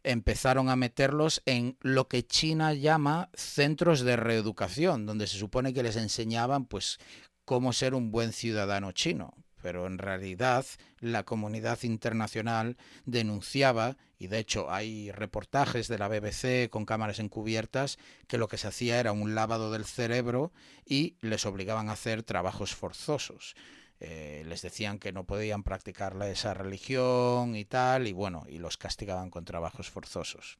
empezaron a meterlos en lo que China llama centros de reeducación, donde se supone que les enseñaban pues cómo ser un buen ciudadano chino. Pero en realidad la comunidad internacional denunciaba, y de hecho hay reportajes de la BBC con cámaras encubiertas, que lo que se hacía era un lavado del cerebro y les obligaban a hacer trabajos forzosos. Eh, les decían que no podían practicar esa religión y tal, y bueno, y los castigaban con trabajos forzosos.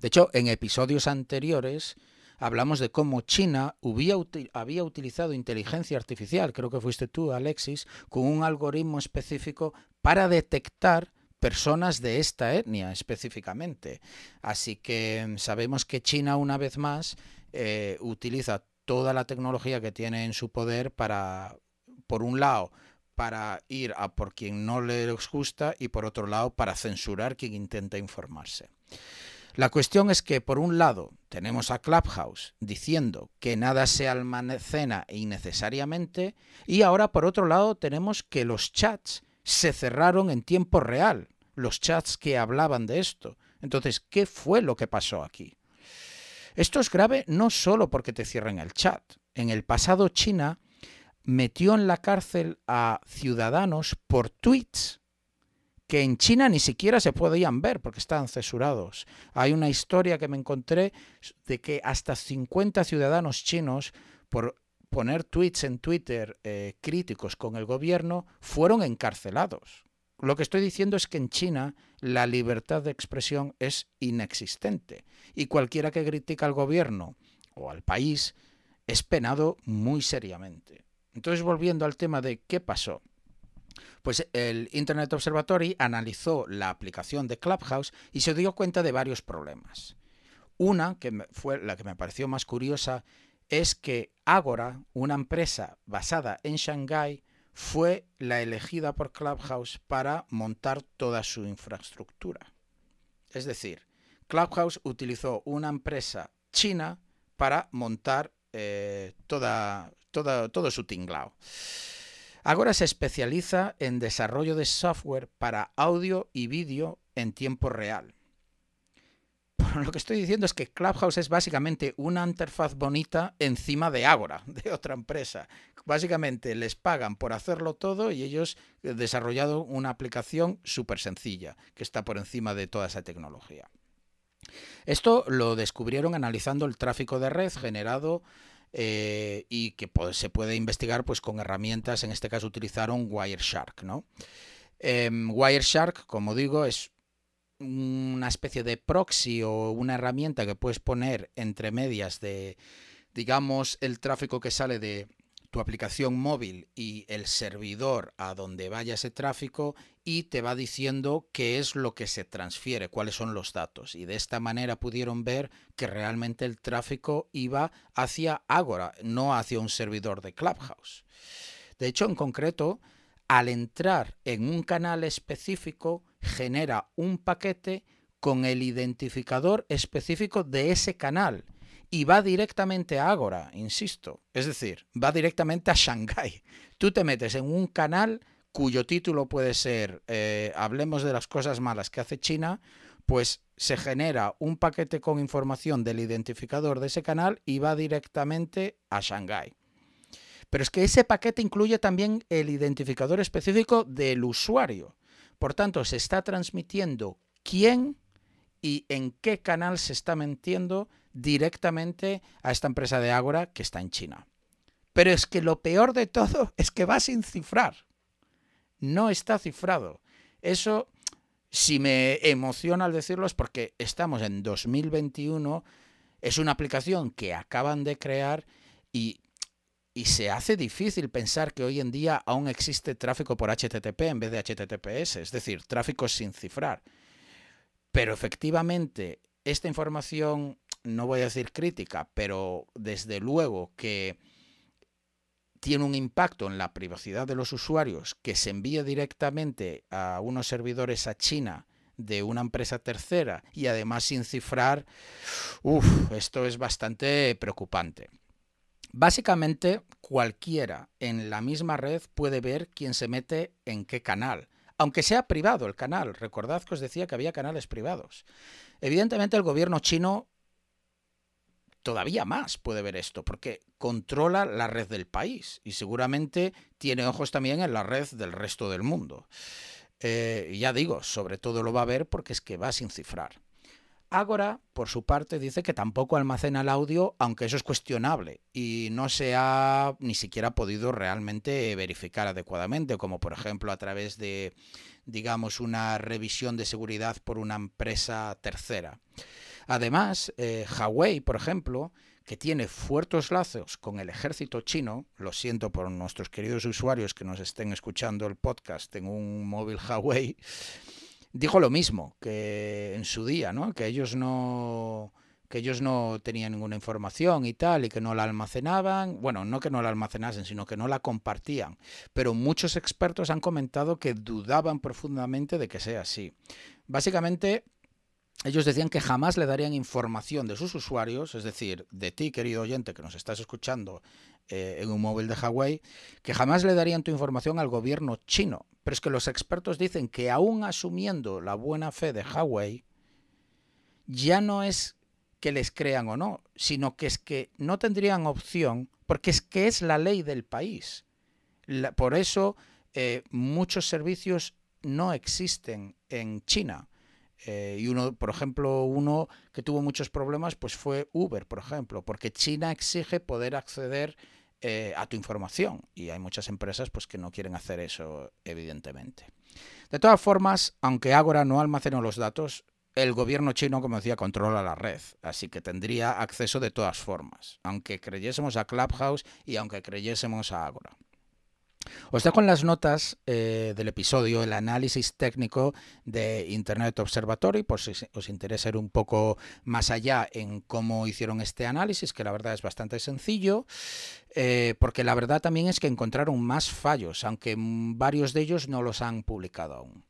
De hecho, en episodios anteriores hablamos de cómo China había utilizado inteligencia artificial, creo que fuiste tú, Alexis, con un algoritmo específico para detectar personas de esta etnia específicamente. Así que mm, sabemos que China, una vez más, eh, utiliza toda la tecnología que tiene en su poder para por un lado, para ir a por quien no les gusta y por otro lado, para censurar quien intenta informarse. La cuestión es que, por un lado, tenemos a Clubhouse diciendo que nada se almacena innecesariamente y ahora, por otro lado, tenemos que los chats se cerraron en tiempo real, los chats que hablaban de esto. Entonces, ¿qué fue lo que pasó aquí? Esto es grave no solo porque te cierren el chat. En el pasado China metió en la cárcel a ciudadanos por tweets que en China ni siquiera se podían ver porque estaban censurados. Hay una historia que me encontré de que hasta 50 ciudadanos chinos por poner tweets en Twitter eh, críticos con el gobierno fueron encarcelados. Lo que estoy diciendo es que en China la libertad de expresión es inexistente y cualquiera que critica al gobierno o al país es penado muy seriamente. Entonces, volviendo al tema de qué pasó. Pues el Internet Observatory analizó la aplicación de Clubhouse y se dio cuenta de varios problemas. Una, que fue la que me pareció más curiosa, es que Agora, una empresa basada en Shanghái, fue la elegida por Clubhouse para montar toda su infraestructura. Es decir, Clubhouse utilizó una empresa china para montar eh, toda, todo su tinglao. Agora se especializa en desarrollo de software para audio y vídeo en tiempo real. lo que estoy diciendo es que Clubhouse es básicamente una interfaz bonita encima de Agora, *laughs* de otra empresa. Básicamente les pagan por hacerlo todo y ellos han desarrollado una aplicación súper sencilla que está por encima de toda esa tecnología. Esto lo descubrieron analizando el tráfico de red generado eh, y que se puede investigar pues, con herramientas, en este caso utilizaron Wireshark. ¿no? Em, Wireshark, como digo, es una especie de proxy o una herramienta que puedes poner entre medias de, digamos, el tráfico que sale de tu aplicación móvil y el servidor a donde vaya ese tráfico y te va diciendo qué es lo que se transfiere, cuáles son los datos. Y de esta manera pudieron ver que realmente el tráfico iba hacia Agora, no hacia un servidor de Clubhouse. De hecho, en concreto, al entrar en un canal específico, genera un paquete con el identificador específico de ese canal y va directamente a Agora, insisto. Es decir, va directamente a Shanghai. Tú te metes en un canal cuyo título puede ser eh, Hablemos de las cosas malas que hace China, pues se genera un paquete con información del identificador de ese canal y va directamente a Shanghai. Pero es que ese paquete incluye también el identificador específico del usuario. Por tanto, se está transmitiendo quién y en qué canal se está mintiendo directamente a esta empresa de Ágora que está en China. Pero es que lo peor de todo *laughs* es que va sin cifrar. No está cifrado. Eso, si me emociona al decirlo, es porque estamos en 2021, es una aplicación que acaban de crear y y se hace difícil pensar que hoy en día aún existe tráfico por HTTP en vez de HTTPS, es decir, tráfico sin cifrar. Pero efectivamente, esta información, no voy a decir crítica, pero desde luego que tiene un impacto en la privacidad de los usuarios que se envíe directamente a unos servidores a China de una empresa tercera y además sin cifrar, uff, esto es bastante preocupante. Básicamente, cualquiera en la misma red puede ver quién se mete en qué canal, aunque sea privado el canal. Recordad que os decía que había canales privados. Evidentemente el gobierno chino todavía más puede ver esto, porque controla la red del país y seguramente tiene ojos también en la red del resto del mundo. Eh, ya digo, sobre todo lo va a ver porque es que va sin cifrar. Agora, por su parte, dice que tampoco almacena el audio, aunque eso es cuestionable y no se ha ni siquiera podido realmente verificar adecuadamente, como por ejemplo a través de, digamos, una revisión de seguridad por una empresa tercera. Además, eh, por ejemplo, que tiene fuertes lazos con el ejército chino, lo siento por nuestros queridos usuarios que nos estén escuchando el podcast en un móvil Huawei, dijo lo mismo que en su día, ¿no? Que ellos no que ellos no tenían ninguna información y tal, y que no la almacenaban, bueno, no que no la almacenasen, sino que no la compartían. Pero muchos expertos han comentado que dudaban profundamente de que sea así. Básicamente, ellos decían que jamás le darían información de sus usuarios, es decir, de ti, querido oyente, que nos estás escuchando eh, en un móvil de Huawei, que jamás le darían tu información al gobierno chino. Pero es que los expertos dicen que aún asumiendo la buena fe de Huawei, ya no es que les crean o no, sino que es que no tendrían opción, porque es que es la ley del país. por eso eh, muchos servicios no existen en China. Eh, y uno, por ejemplo, uno que tuvo muchos problemas, pues fue Uber, por ejemplo, porque China exige poder acceder eh, a tu información y hay muchas empresas pues que no quieren hacer eso, evidentemente. De todas formas, aunque Agora no almacena los datos, el gobierno chino, como decía, controla la red, así que tendría acceso de todas formas, aunque creyésemos a Clubhouse y aunque creyésemos a Agora. Os dejo en las notas eh, del episodio el análisis técnico de Internet Observatory, por si os interesa ir un poco más allá en cómo hicieron este análisis, que la verdad es bastante sencillo, eh, porque la verdad también es que encontraron más fallos, aunque varios de ellos no los han publicado aún.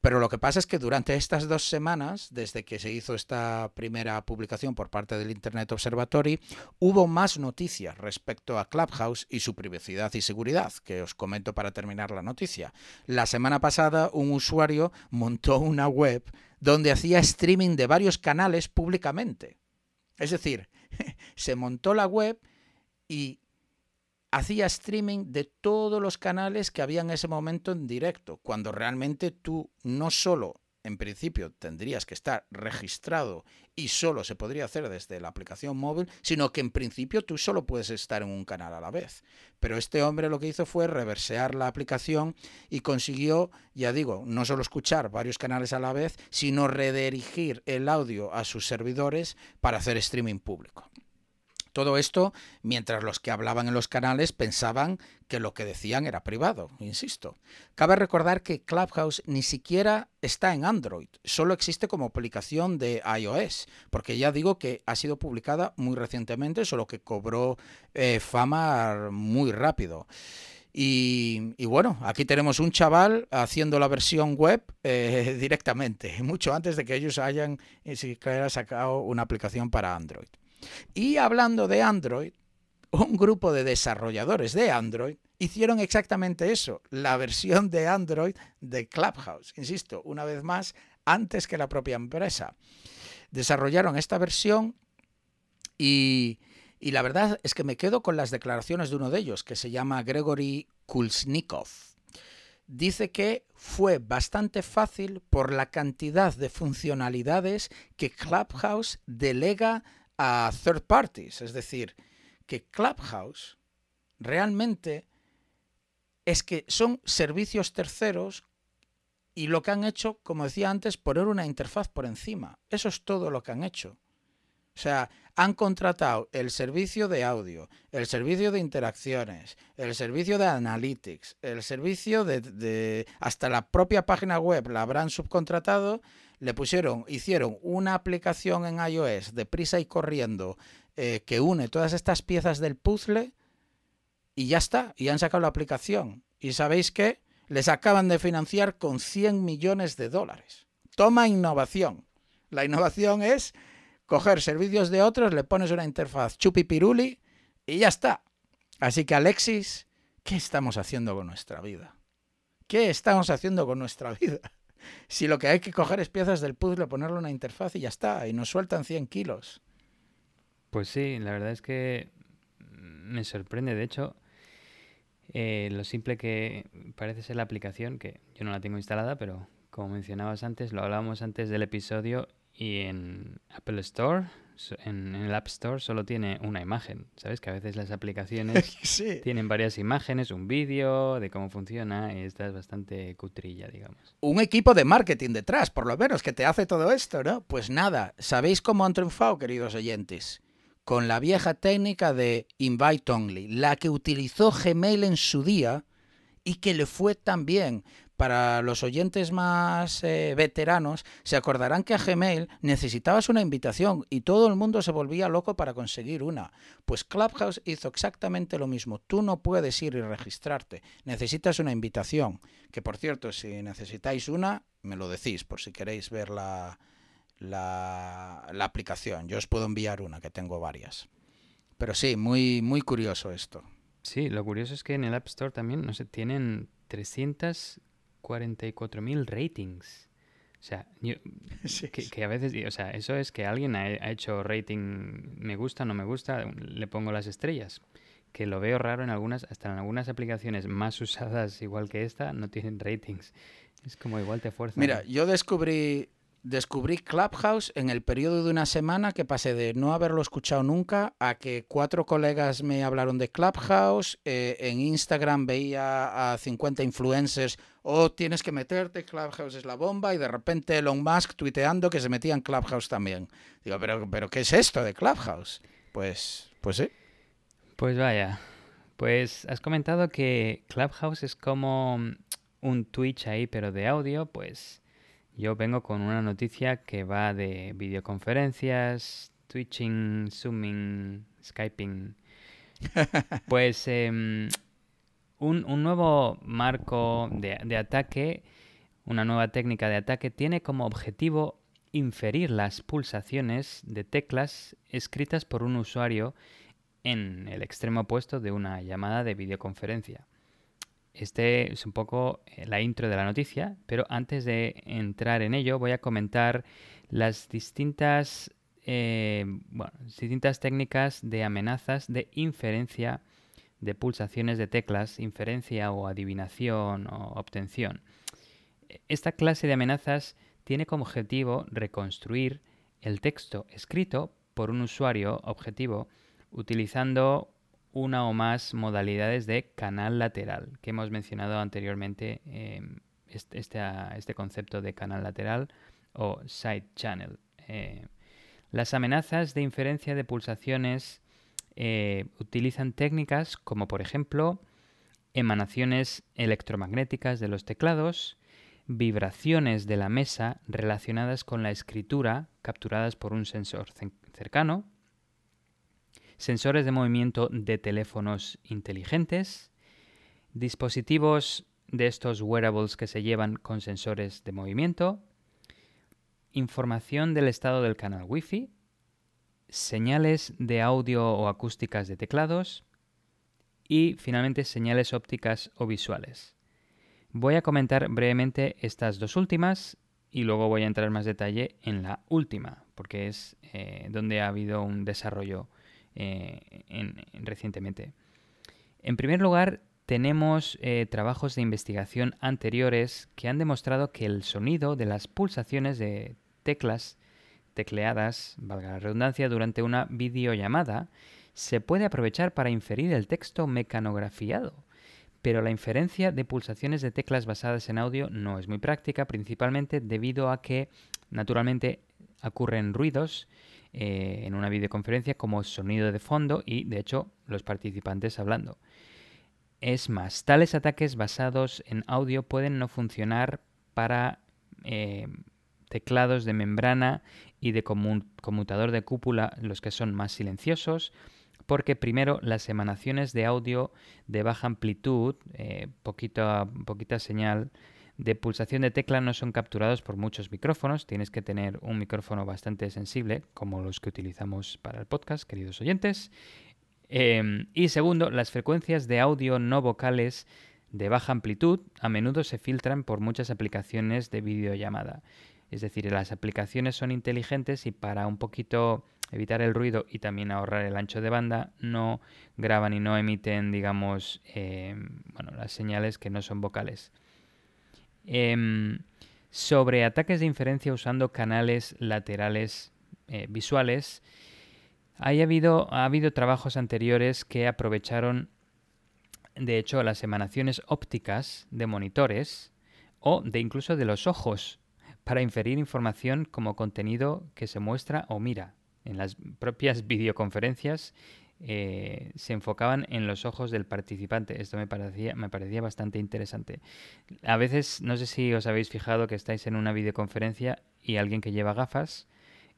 Pero lo que pasa es que durante estas dos semanas, desde que se hizo esta primera publicación por parte del Internet Observatory, hubo más noticias respecto a Clubhouse y su privacidad y seguridad, que os comento para terminar la noticia. La semana pasada un usuario montó una web donde hacía streaming de varios canales públicamente. Es decir, *laughs* se montó la web y hacía streaming de todos los canales que había en ese momento en directo, cuando realmente tú no solo en principio tendrías que estar registrado y solo se podría hacer desde la aplicación móvil, sino que en principio tú solo puedes estar en un canal a la vez. Pero este hombre lo que hizo fue reversear la aplicación y consiguió, ya digo, no solo escuchar varios canales a la vez, sino redirigir el audio a sus servidores para hacer streaming público. Todo esto mientras los que hablaban en los canales pensaban que lo que decían era privado, insisto. Cabe recordar que Clubhouse ni siquiera está en Android, solo existe como aplicación de iOS, porque ya digo que ha sido publicada muy recientemente, solo que cobró eh, fama muy rápido. Y, bueno, aquí tenemos un chaval haciendo la versión web eh, *laughs* directamente, mucho antes de que ellos hayan ni siquiera sacado una aplicación para Android. Y hablando de Android, un grupo de desarrolladores de Android hicieron exactamente eso, la versión de Android de Clubhouse. Insisto, una vez más, antes que la propia empresa. Desarrollaron esta versión y, la verdad es que me quedo con las declaraciones de uno de ellos, que se llama Gregory Kulsnikov. Dice que fue bastante fácil por la cantidad de funcionalidades que Clubhouse delega a third parties, es decir, que Clubhouse realmente es que son servicios terceros y lo que han hecho, como decía antes, poner una interfaz por encima. Eso es todo lo que han hecho. O sea, han contratado el servicio de audio, el servicio de interacciones, el servicio de analytics, el servicio de, de hasta la propia página web la habrán subcontratado le pusieron, hicieron una aplicación en iOS de prisa y corriendo eh, que une todas estas piezas del puzzle y ya está, y han sacado la aplicación. Y sabéis que les acaban de financiar con 100 millones de dólares. Toma innovación. La innovación es coger servicios de otros, le pones una interfaz chupipiruli y ya está. Así que Alexis, ¿qué estamos haciendo con nuestra vida? ¿Qué estamos haciendo con nuestra *laughs* vida? Si lo que hay que coger es piezas del puzzle, ponerle una interfaz y ya está, y nos sueltan 100 kilos. Pues sí, la verdad es que me sorprende. De hecho, eh, lo simple que parece ser la aplicación, que yo no la tengo instalada, pero como mencionabas antes, lo hablábamos antes del episodio, y en Apple Store en, el App Store solo tiene una imagen. ¿Sabes? Que a veces las aplicaciones *laughs* tienen varias imágenes, un vídeo de cómo funciona y esta es bastante cutrilla, digamos. Un equipo de marketing detrás, por lo menos, que te hace todo esto, ¿no? Pues nada, ¿sabéis cómo han triunfado, queridos oyentes? Con la vieja técnica de Invite Only, la que utilizó Gmail en su día y que le fue tan bien para los oyentes más eh, veteranos, se acordarán que a Gmail necesitabas una invitación y todo el mundo se volvía loco para conseguir una. Pues Clubhouse hizo exactamente lo mismo. Tú no puedes ir y registrarte, necesitas una invitación. Que por cierto, si necesitáis una, me lo decís por si queréis ver la, la, la aplicación. Yo os puedo enviar una, que tengo varias. Pero sí, muy, muy curioso esto. Sí, lo curioso es que en el App Store también, no sé, tienen 300 44.000 ratings. O sea, *laughs* que, a veces, o sea, eso es que alguien ha, hecho rating me gusta, no me gusta, le pongo las estrellas. Que lo veo raro en algunas, hasta en algunas aplicaciones más usadas igual que esta, no tienen ratings. Es como igual te fuerza. Mira, yo descubrí descubrí Clubhouse en el periodo de una semana que pasé de no haberlo escuchado nunca a que cuatro colegas me hablaron de Clubhouse, eh, en Instagram veía a 50 influencers, oh, tienes que meterte, Clubhouse es la bomba, y de repente Elon Musk tuiteando que se metía en Clubhouse también. Digo, pero, pero ¿qué es esto de Clubhouse? Pues, pues sí. Pues vaya, Pues has comentado que Clubhouse es como un Twitch ahí, pero de audio, pues yo vengo con una noticia que va de videoconferencias, Twitching, Zooming, Skyping. *laughs* Pues em, un, nuevo marco de, ataque, una nueva técnica de ataque, tiene como objetivo inferir las pulsaciones de teclas escritas por un usuario en el extremo opuesto de una llamada de videoconferencia. Este es un poco eh, la intro de la noticia, pero antes de entrar en ello voy a comentar las distintas, eh, distintas técnicas de amenazas de inferencia de pulsaciones de teclas, inferencia o adivinación o obtención. Esta clase de amenazas tiene como objetivo reconstruir el texto escrito por un usuario objetivo utilizando una o más modalidades de canal lateral, que hemos mencionado anteriormente em, este, este, concepto de canal lateral o side channel. Eh, las amenazas de inferencia de pulsaciones eh, utilizan técnicas como por ejemplo emanaciones electromagnéticas de los teclados, vibraciones de la mesa relacionadas con la escritura capturadas por un sensor cercano, sensores de movimiento de teléfonos inteligentes, dispositivos de estos wearables que se llevan con sensores de movimiento, información del estado del canal Wi-Fi, señales de audio o acústicas de teclados y finalmente señales ópticas o visuales. Voy a comentar brevemente estas dos últimas y luego voy a entrar en más detalle en la última, porque es eh, donde ha habido un desarrollo eh, recientemente. En primer lugar, tenemos eh, trabajos de investigación anteriores que han demostrado que el sonido de las pulsaciones de teclas tecleadas, valga la redundancia, durante una videollamada, se puede aprovechar para inferir el texto mecanografiado. Pero la inferencia de pulsaciones de teclas basadas en audio no es muy práctica, principalmente debido a que, naturalmente, ocurren ruidos eh, en una videoconferencia como sonido de fondo y, de hecho, los participantes hablando. Es más, tales ataques basados en audio pueden no funcionar para eh, teclados de membrana y de conmutador de cúpula, los que son más silenciosos, porque primero las emanaciones de audio de baja amplitud, eh, poquita, poquita señal de pulsación de tecla no son capturados por muchos micrófonos. Tienes que tener un micrófono bastante sensible, como los que utilizamos para el podcast, queridos oyentes. Em, y segundo, las frecuencias de audio no vocales de baja amplitud a menudo se filtran por muchas aplicaciones de videollamada. Es decir, las aplicaciones son inteligentes y para un poquito evitar el ruido y también ahorrar el ancho de banda, no graban y no emiten, digamos, bueno, las señales que no son vocales. Em, sobre ataques de inferencia usando canales laterales eh, visuales, ha habido, ha habido trabajos anteriores que aprovecharon, de hecho, las emanaciones ópticas de monitores o de incluso de los ojos para inferir información como contenido que se muestra o mira. En las propias *laughs* videoconferencias eh, se enfocaban en los ojos del participante. Esto me parecía, me parecía bastante interesante. A veces, no sé si os habéis fijado que estáis en una videoconferencia y alguien que lleva gafas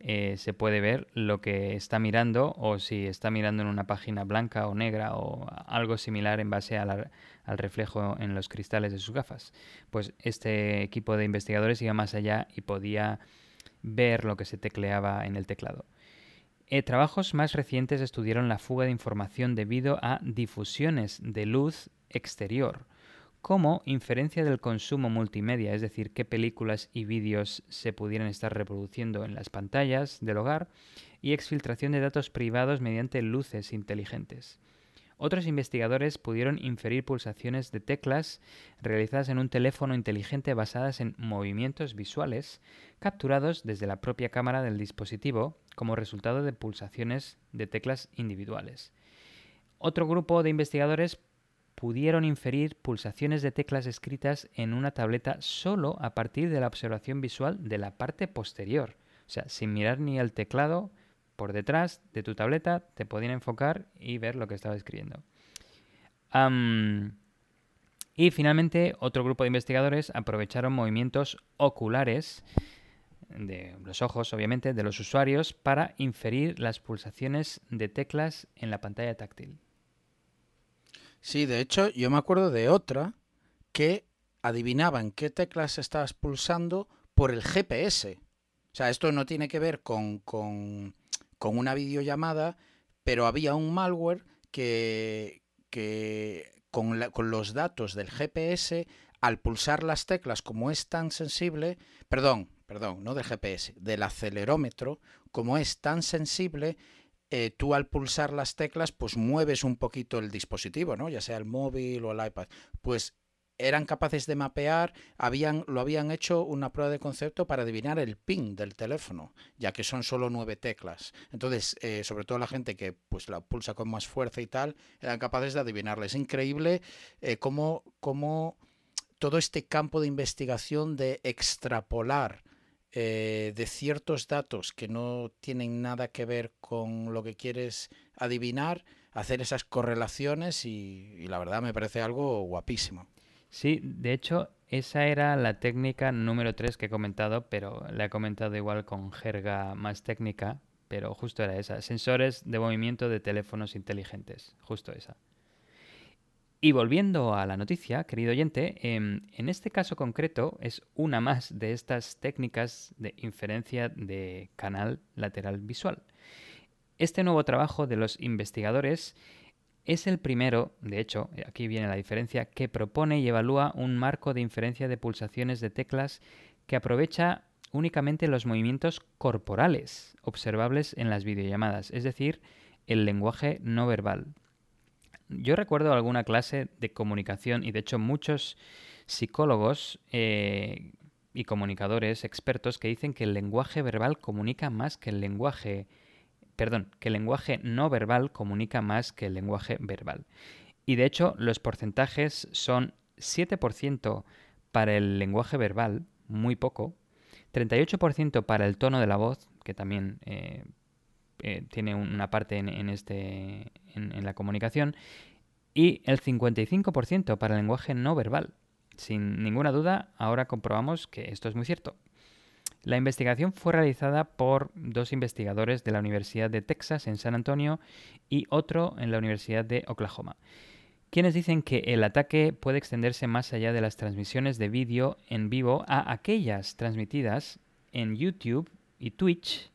eh, se puede ver lo que está mirando o si está mirando en una página blanca o negra o algo similar en base al reflejo en los cristales de sus gafas. Pues este equipo de investigadores iba más allá y podía ver lo que se tecleaba en el teclado. Eh, trabajos más recientes estudiaron la fuga de información debido a difusiones de luz exterior como inferencia del consumo multimedia, es decir, qué películas y vídeos se pudieran estar reproduciendo en las pantallas del hogar, y exfiltración de datos privados mediante luces inteligentes. Otros investigadores pudieron inferir pulsaciones de teclas realizadas en un teléfono inteligente basadas en movimientos visuales capturados desde la propia cámara del dispositivo como resultado de pulsaciones de teclas individuales. Otro grupo de investigadores pudieron inferir pulsaciones de teclas escritas en una tableta solo a partir de la observación visual de la parte posterior. O sea, sin mirar ni el teclado por detrás de tu tableta, te podían enfocar y ver lo que estaba escribiendo. y finalmente, otro grupo de investigadores aprovecharon movimientos oculares de los ojos, obviamente, de los usuarios para inferir las pulsaciones de teclas en la pantalla táctil. Sí, de hecho, yo me acuerdo de otra que adivinaban qué teclas estabas pulsando por el GPS. O sea, esto no tiene que ver con, con, con una videollamada, pero había un malware que, que con, con los datos del GPS, al pulsar las teclas, como es tan sensible, perdón, perdón, no del GPS, del acelerómetro, como es tan sensible, eh, tú al pulsar las teclas, pues mueves un poquito el dispositivo, ¿no? Ya sea el móvil o el iPad. Pues eran capaces de mapear, habían, lo habían hecho una prueba de concepto para adivinar el ping del teléfono, ya que son solo nueve teclas. Entonces, eh, sobre todo la gente que pues la pulsa con más fuerza y tal, eran capaces de adivinarla. Es increíble eh, cómo, cómo todo este campo de investigación de extrapolar eh, de ciertos datos que no tienen nada que ver con lo que quieres adivinar, hacer esas correlaciones y, la verdad me parece algo guapísimo. Sí, de hecho, esa era la técnica número 3 que he comentado, pero la he comentado igual con jerga más técnica, pero justo era esa. Sensores de movimiento de teléfonos inteligentes, justo esa. Y volviendo a la noticia, querido oyente, em, en este caso concreto es una más de estas técnicas de inferencia de canal lateral visual. Este nuevo trabajo de los investigadores es el primero, de hecho, aquí viene la diferencia, que propone y evalúa un marco de inferencia de pulsaciones de teclas que aprovecha únicamente los movimientos corporales observables en las videollamadas, es decir, el lenguaje no verbal. Yo recuerdo alguna clase de comunicación y de hecho muchos psicólogos eh, y comunicadores expertos que dicen que el lenguaje verbal comunica más que el lenguaje, perdón, que el lenguaje no verbal comunica más que el lenguaje verbal. Y de hecho los porcentajes son 7% para el lenguaje verbal, muy poco, 38% para el tono de la voz, que también eh, eh, tiene una parte en, este, en, la comunicación, y el 55% para el lenguaje no verbal. Sin ninguna duda, ahora comprobamos que esto es muy cierto. La investigación fue realizada por dos investigadores de la Universidad de Texas en San Antonio y otro en la Universidad de Oklahoma, quienes dicen que el ataque puede extenderse más allá de las transmisiones de vídeo en vivo a aquellas transmitidas en YouTube y Twitch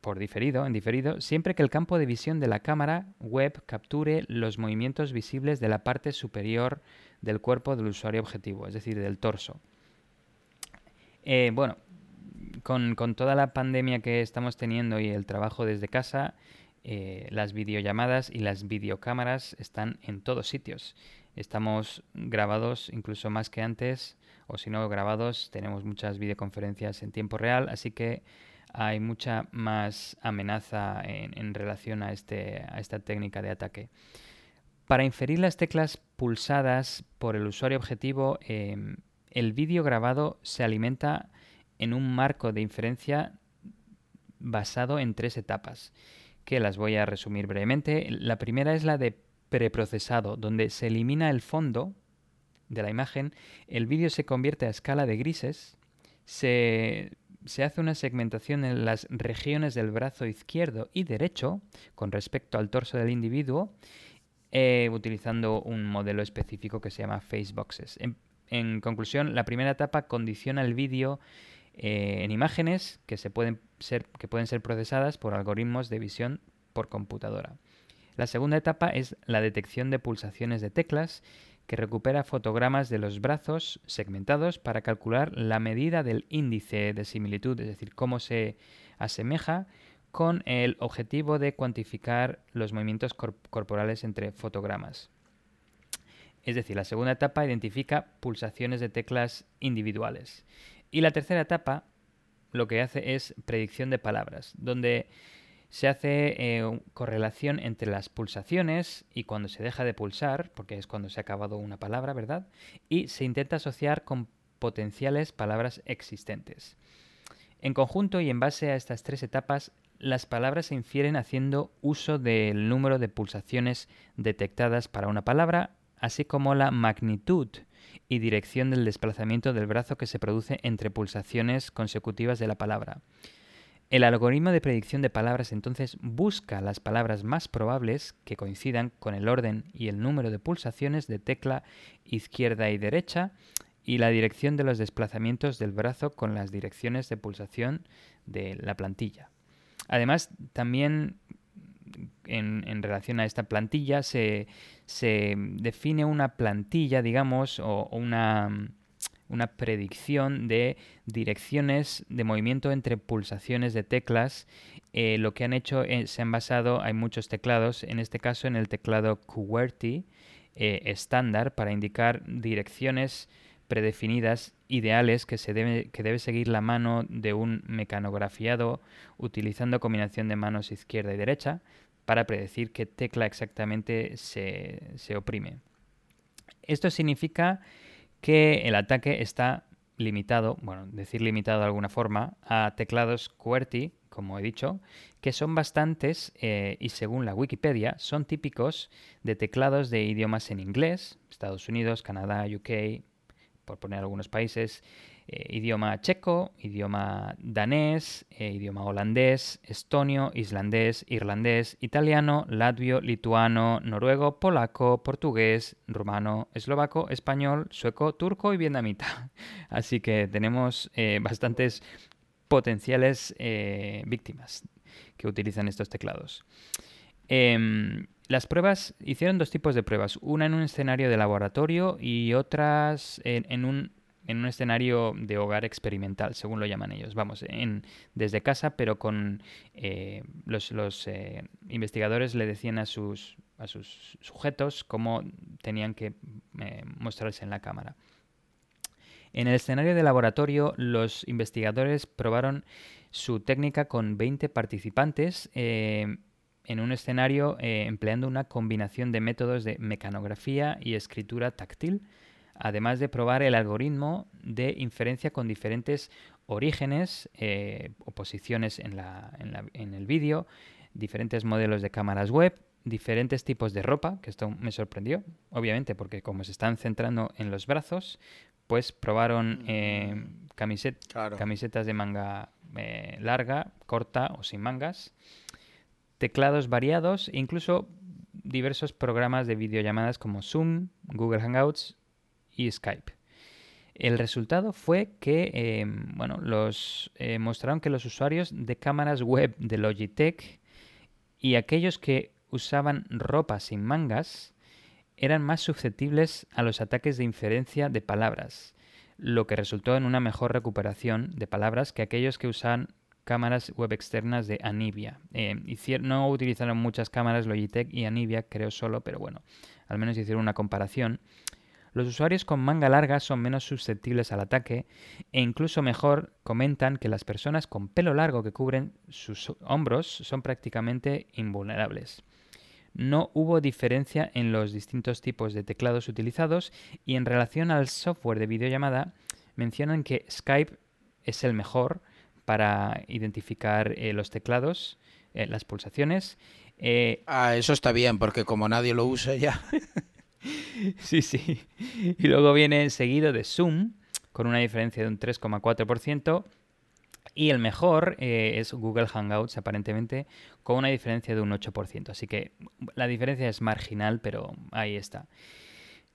por diferido, en diferido, siempre que el campo de visión de la cámara web capture los movimientos visibles de la parte superior del cuerpo del usuario objetivo, es decir, del torso. Eh, bueno, con, toda la pandemia que estamos teniendo y el trabajo desde casa, eh, las videollamadas y las videocámaras están en todos sitios. Estamos grabados incluso más que antes, o si no grabados, tenemos muchas videoconferencias en tiempo real, así que hay mucha más amenaza en, relación a, este, a esta técnica de ataque. Para inferir las teclas pulsadas por el usuario objetivo, em, el vídeo grabado se alimenta en un marco de inferencia basado en tres etapas, que las voy a resumir brevemente. La primera es la de preprocesado, donde se elimina el fondo de la imagen, el vídeo se convierte a escala de grises, se se hace una segmentación en las regiones del brazo izquierdo y derecho con respecto al torso del individuo, eh, utilizando un modelo específico que se llama Faceboxes. En, en conclusión, la primera etapa condiciona el vídeo eh, en imágenes que, se pueden ser, que pueden ser procesadas por algoritmos de visión por computadora. La segunda etapa es la detección de pulsaciones de teclas que recupera fotogramas de los brazos segmentados para calcular la medida del índice de similitud, es decir, cómo se asemeja con el objetivo de cuantificar los movimientos corporales entre fotogramas. Es decir, la segunda etapa identifica pulsaciones de teclas individuales. Y la tercera etapa lo que hace es predicción de palabras, donde se hace eh, correlación entre las pulsaciones y cuando se deja de pulsar, porque es cuando se ha acabado una palabra, ¿verdad? Y se intenta asociar con potenciales palabras existentes. En conjunto y en base a estas tres etapas, las palabras se infieren haciendo uso del número de pulsaciones detectadas para una palabra, así como la magnitud y dirección del desplazamiento del brazo que se produce entre pulsaciones consecutivas de la palabra. El algoritmo de predicción de palabras entonces busca las palabras más probables que coincidan con el orden y el número de pulsaciones de tecla izquierda y derecha y la dirección de los desplazamientos del brazo con las direcciones de pulsación de la plantilla. Además, también en, relación a esta plantilla se, define una plantilla, digamos, o, una, una predicción de direcciones de movimiento entre pulsaciones de teclas. Eh, lo que han hecho es, se han basado, hay muchos teclados, en este caso en el teclado QWERTY eh, estándar para indicar direcciones predefinidas ideales que, se debe, que debe seguir la mano de un mecanografiado utilizando combinación de manos izquierda y derecha para predecir qué tecla exactamente se, se oprime. Esto significa que el ataque está limitado, bueno, decir limitado de alguna forma, a teclados QWERTY, como he dicho, que son bastantes eh, y según la Wikipedia son típicos de teclados de idiomas en inglés, Estados Unidos, Canadá, UK, por poner algunos países, eh, idioma checo, idioma danés, eh, idioma holandés, estonio, islandés, irlandés, italiano, latvio, lituano, noruego, polaco, portugués, rumano, eslovaco, español, sueco, turco y vietnamita. *laughs* Así que tenemos eh, bastantes potenciales víctimas que utilizan estos teclados. Em, las pruebas hicieron dos tipos de pruebas, una en un escenario de laboratorio y otras en un en un escenario de hogar experimental, según lo llaman ellos. Vamos, desde casa, pero con eh, los, eh, investigadores le decían a sus, a sus sujetos cómo tenían que eh, mostrarse en la cámara. En el escenario de laboratorio, los investigadores probaron su técnica con 20 participantes en un escenario empleando una combinación de métodos de mecanografía y escritura táctil además de probar el algoritmo de inferencia con diferentes orígenes eh, o posiciones en, en, el vídeo, diferentes modelos de cámaras web, diferentes tipos de ropa, que esto me sorprendió, obviamente, porque como se están centrando en los brazos, pues probaron eh, camisetas de manga eh, larga, corta o sin mangas, teclados variados e incluso diversos programas de videollamadas como Zoom, Google Hangouts Skype. El resultado fue que eh, bueno, los, eh, mostraron que los usuarios de cámaras web de Logitech y aquellos que usaban ropa sin mangas eran más susceptibles a los ataques de inferencia de palabras, lo que resultó en una mejor recuperación de palabras que aquellos que usaban cámaras web externas de Anivia. Eh, no utilizaron muchas cámaras Logitech y Anivia, creo solo, pero bueno, al menos hicieron una comparación los usuarios con manga larga son menos susceptibles al ataque e incluso mejor comentan que las personas con pelo largo que cubren sus hombros son prácticamente invulnerables. No hubo diferencia en los distintos tipos de teclados utilizados y en relación al software de videollamada mencionan que Skype es el mejor para identificar eh, los teclados, eh, las pulsaciones. Eh, ah, eso está bien, porque como nadie lo usa ya. *laughs* *laughs* sí, sí. Y luego viene seguido de Zoom, con una diferencia de un 3,4%. Y el mejor eh, es Google Hangouts, aparentemente, con una diferencia de un 8%. Así que la diferencia es marginal, pero ahí está.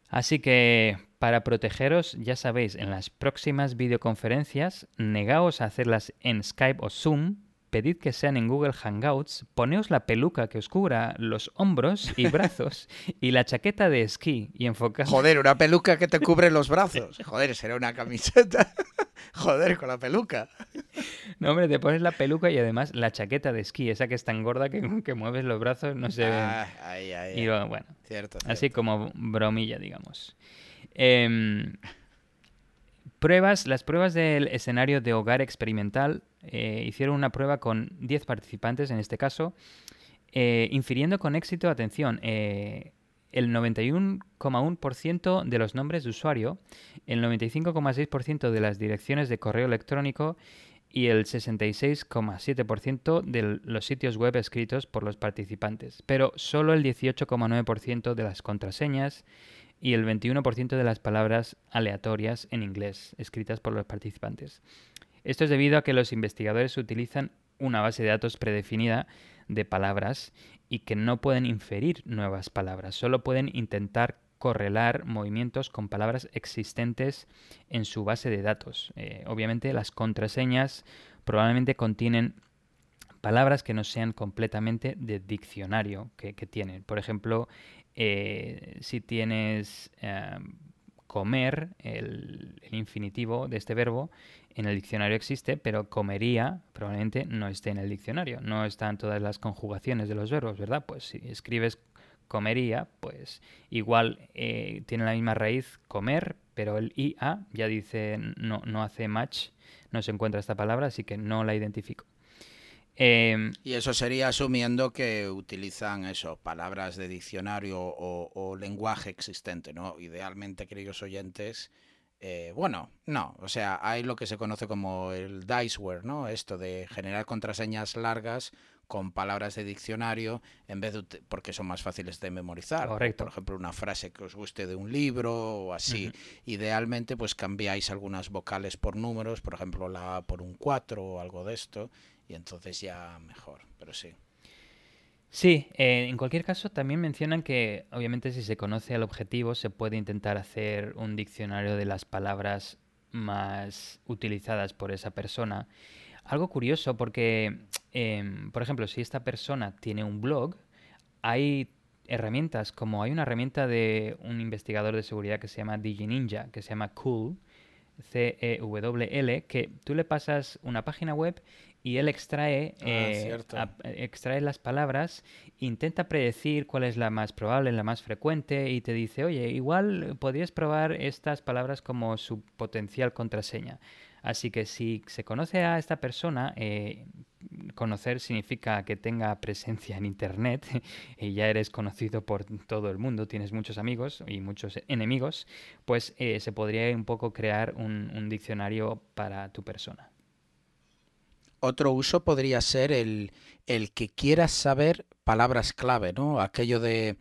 Así que para protegeros, ya sabéis, en las próximas videoconferencias, negaos a hacerlas en Skype o Zoom, pedid que sean en Google Hangouts, poneos la peluca que os cubra los hombros y *laughs* brazos y la chaqueta de esquí y enfocad. Joder, una peluca que te cubre los brazos. *laughs* Joder, será una camiseta. *laughs* Joder, con la peluca. No, hombre, te pones la peluca y además la chaqueta de esquí, esa que es tan gorda que, que mueves los brazos, no se ah, ahí, ahí, y bueno, cierto, así como bromilla, digamos. Eh, Pruebas, las pruebas del escenario de hogar experimental eh, hicieron una prueba con 10 participantes en este caso, eh, infiriendo con éxito, atención, eh, el 91,1% de los nombres de usuario, el 95,6% de las direcciones de correo electrónico y el 66,7% de los sitios web escritos por los participantes, pero solo el 18,9% de las contraseñas y el 21% de las palabras aleatorias en inglés escritas por los participantes. Esto es debido a que los investigadores utilizan una base de datos predefinida de palabras y que no pueden inferir nuevas palabras, solo pueden intentar correlar movimientos con palabras existentes en su base de datos. Eh, obviamente las contraseñas probablemente contienen palabras que no sean completamente de diccionario que, tienen. Por ejemplo, eh, si tienes eh, comer, el, infinitivo de este verbo, en el diccionario existe, pero comería probablemente no esté en el diccionario. No están todas las conjugaciones de los verbos, ¿verdad? Pues si escribes comería, pues igual eh, tiene la misma raíz comer, pero el IA ya dice no, no hace match, no se encuentra esta palabra, así que no la identifico. Em, y eso sería asumiendo que utilizan eso, palabras de diccionario o, lenguaje existente, ¿no? Idealmente, queridos oyentes, eh, bueno, no, o sea, hay lo que se conoce como el diceware, ¿no? Esto de generar contraseñas largas con palabras de diccionario en vez de porque son más fáciles de memorizar. Correcto. Por ejemplo, una frase que os guste de un libro o así. Idealmente, pues cambiáis algunas vocales por números, por ejemplo, la A por un 4 o algo de esto, y entonces ya mejor, pero sí. Sí, eh, en cualquier caso también mencionan que obviamente si se conoce el objetivo se puede intentar hacer un diccionario de las palabras más utilizadas por esa persona. Algo curioso porque, em, por ejemplo, si esta persona tiene un blog, hay herramientas como hay una herramienta de un investigador de seguridad que se llama DigiNinja, que se llama Cool, C-E-W-L, que tú le pasas una página web y él extrae, ah, eh, extrae las palabras, intenta predecir cuál es la más probable, la más frecuente y te dice, oye, igual podrías probar estas palabras como su potencial contraseña. Así que si se conoce a esta persona, eh, conocer significa que tenga presencia en Internet *laughs* y ya eres conocido por todo el mundo, tienes muchos amigos y muchos enemigos, pues eh, se podría un poco crear un, diccionario para tu persona. Otro uso podría ser el, el que quieras saber palabras clave, ¿no? Aquello de,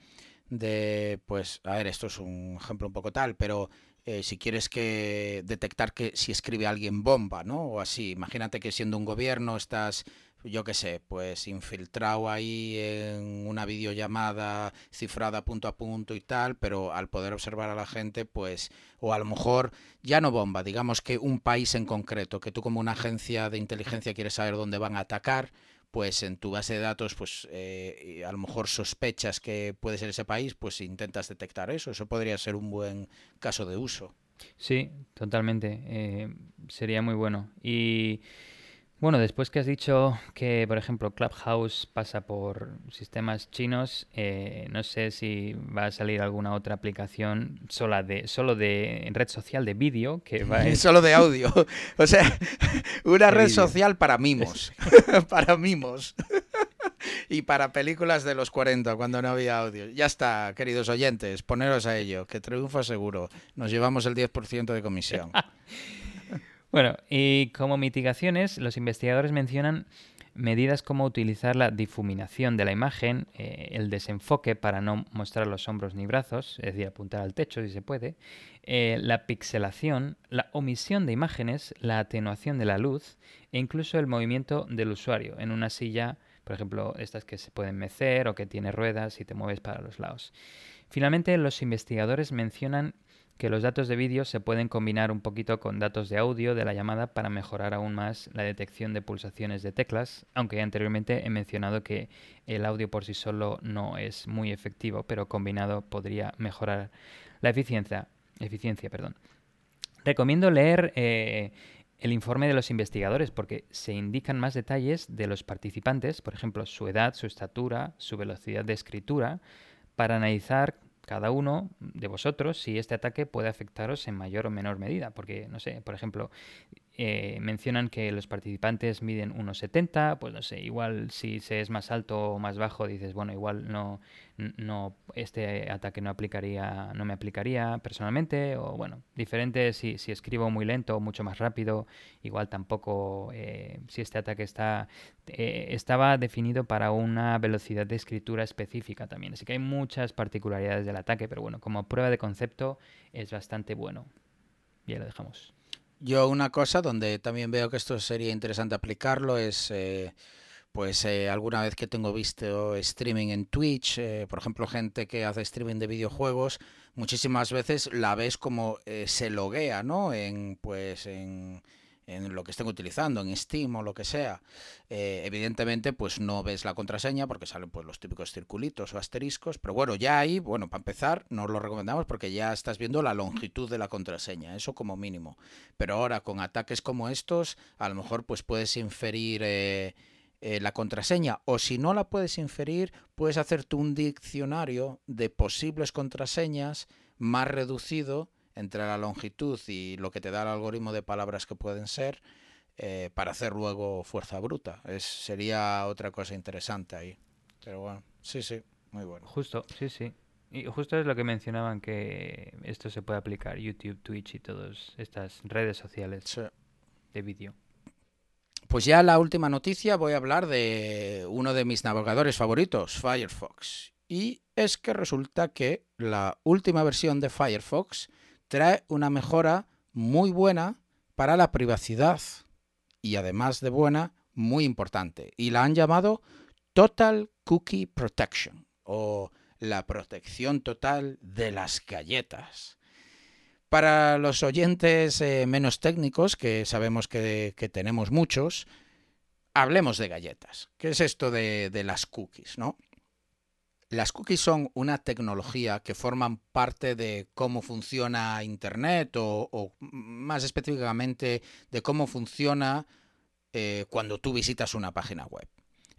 de, pues, a ver, esto es un ejemplo un poco tal, pero eh, si quieres que detectar que si escribe alguien bomba, ¿no? O así. Imagínate que siendo un gobierno estás, yo qué sé, pues infiltrado ahí en una videollamada cifrada punto a punto y tal, pero al poder observar a la gente, pues, o a lo mejor ya no bomba, digamos que un país en concreto, que tú como una agencia de inteligencia quieres saber dónde van a atacar, pues en tu base de datos, pues eh, a lo mejor sospechas que puede ser ese país, pues intentas detectar eso. Eso podría ser un buen caso de uso. Sí, totalmente. Eh, sería muy bueno. Y bueno, después que has dicho que, por ejemplo, Clubhouse pasa por sistemas chinos, eh, no sé si va a salir alguna otra aplicación sola de, solo de red social de vídeo que va *laughs* Solo de audio. *laughs* O sea, *laughs* una red social para mimos. para mimos. y para películas de los 40, cuando no había audio. Ya está, queridos oyentes, poneros a ello, que triunfa seguro. Nos llevamos el 10% de comisión. Bueno, y como mitigaciones, los investigadores mencionan medidas como utilizar la difuminación de la imagen, eh, el desenfoque para no mostrar los hombros ni brazos, es decir, apuntar al techo si se puede, eh, la pixelación, la omisión de imágenes, la atenuación de la luz e incluso el movimiento del usuario en una silla, por ejemplo, estas que se pueden mecer o que tiene ruedas y te mueves para los lados. Finalmente, los investigadores mencionan que los datos de vídeo se pueden combinar un poquito con datos de audio de la llamada para mejorar aún más la detección de pulsaciones de teclas, aunque anteriormente he mencionado que el audio por sí solo no es muy efectivo, pero combinado podría mejorar la eficiencia. eficiencia perdón. Recomiendo leer eh, el informe de los investigadores porque se indican más detalles de los participantes, por ejemplo, su edad, su estatura, su velocidad de escritura, para analizar cada uno de vosotros si este ataque puede afectaros en mayor o menor medida. Porque, no sé, por ejemplo, eh, mencionan que los participantes miden 1,70, pues no sé, igual si se es más alto o más bajo dices, bueno, igual no, no este ataque no aplicaría, no me aplicaría personalmente, o bueno, diferente si, si escribo muy lento o mucho más rápido, igual tampoco eh, si este ataque está eh, estaba definido para una velocidad de escritura específica también, así que hay muchas particularidades del ataque, pero bueno, como prueba de concepto es bastante bueno. Ya lo dejamos. Yo una cosa donde también veo que esto sería interesante aplicarlo es, eh, pues eh, alguna vez que tengo visto streaming en Twitch, eh, por ejemplo, gente que hace streaming de videojuegos, muchísimas veces la ves como se loguea, ¿no? En, pues en en lo que estén utilizando, en Steam o lo que sea, eh, evidentemente pues no ves la contraseña porque salen pues los típicos circulitos o asteriscos, pero bueno, ya ahí, bueno, para empezar, nos lo recomendamos porque ya estás viendo la longitud de la contraseña, eso como mínimo. Pero ahora con ataques como estos, a lo mejor pues puedes inferir eh, eh, la contraseña o si no la puedes inferir, puedes hacerte un diccionario de posibles contraseñas más reducido entre la longitud y lo que te da el algoritmo de palabras que pueden ser eh, para hacer luego fuerza bruta. Es, sería otra cosa interesante ahí. Pero bueno, sí, sí, muy bueno. Justo, sí, sí. Y justo es lo que mencionaban que esto se puede aplicar YouTube, Twitch y todas estas redes sociales de vídeo. Pues ya la última noticia voy a hablar de uno de mis navegadores favoritos, Firefox. Y es que resulta que la última versión de Firefox trae una mejora muy buena para la privacidad y además de buena, muy importante. Y la han llamado Total Cookie Protection o la protección total de las galletas. Para los oyentes eh, menos técnicos, que sabemos que, tenemos muchos, hablemos de galletas. ¿Qué es esto de, de las cookies? ¿no? Las cookies son una tecnología que forman parte de cómo funciona Internet o, más específicamente de cómo funciona eh, cuando tú visitas una página web.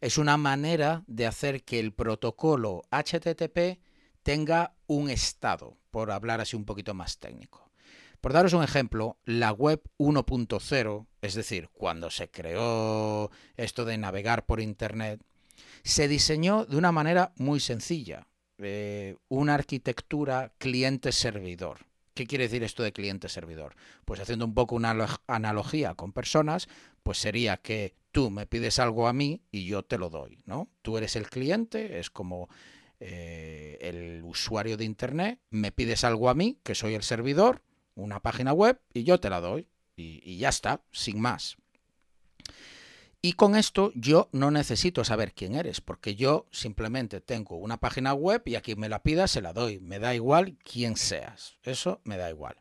Es una manera de hacer que el protocolo HTTP tenga un estado, por hablar así un poquito más técnico. Por daros un ejemplo, la web 1.0, es decir, cuando se creó esto de navegar por Internet, se diseñó de una manera muy sencilla, eh, una arquitectura cliente-servidor. ¿Qué quiere decir esto de cliente-servidor? Pues haciendo un poco una analogía con personas, pues sería que tú me pides algo a mí y yo te lo doy, ¿no? Tú eres el cliente, es como eh, el usuario de Internet, me pides algo a mí, que soy el servidor, una página web, y yo te la doy. y ya está, sin más. Y con esto yo no necesito saber quién eres, porque yo simplemente tengo una página web y a quien me la pida se la doy. Me da igual quién seas. Eso me da igual.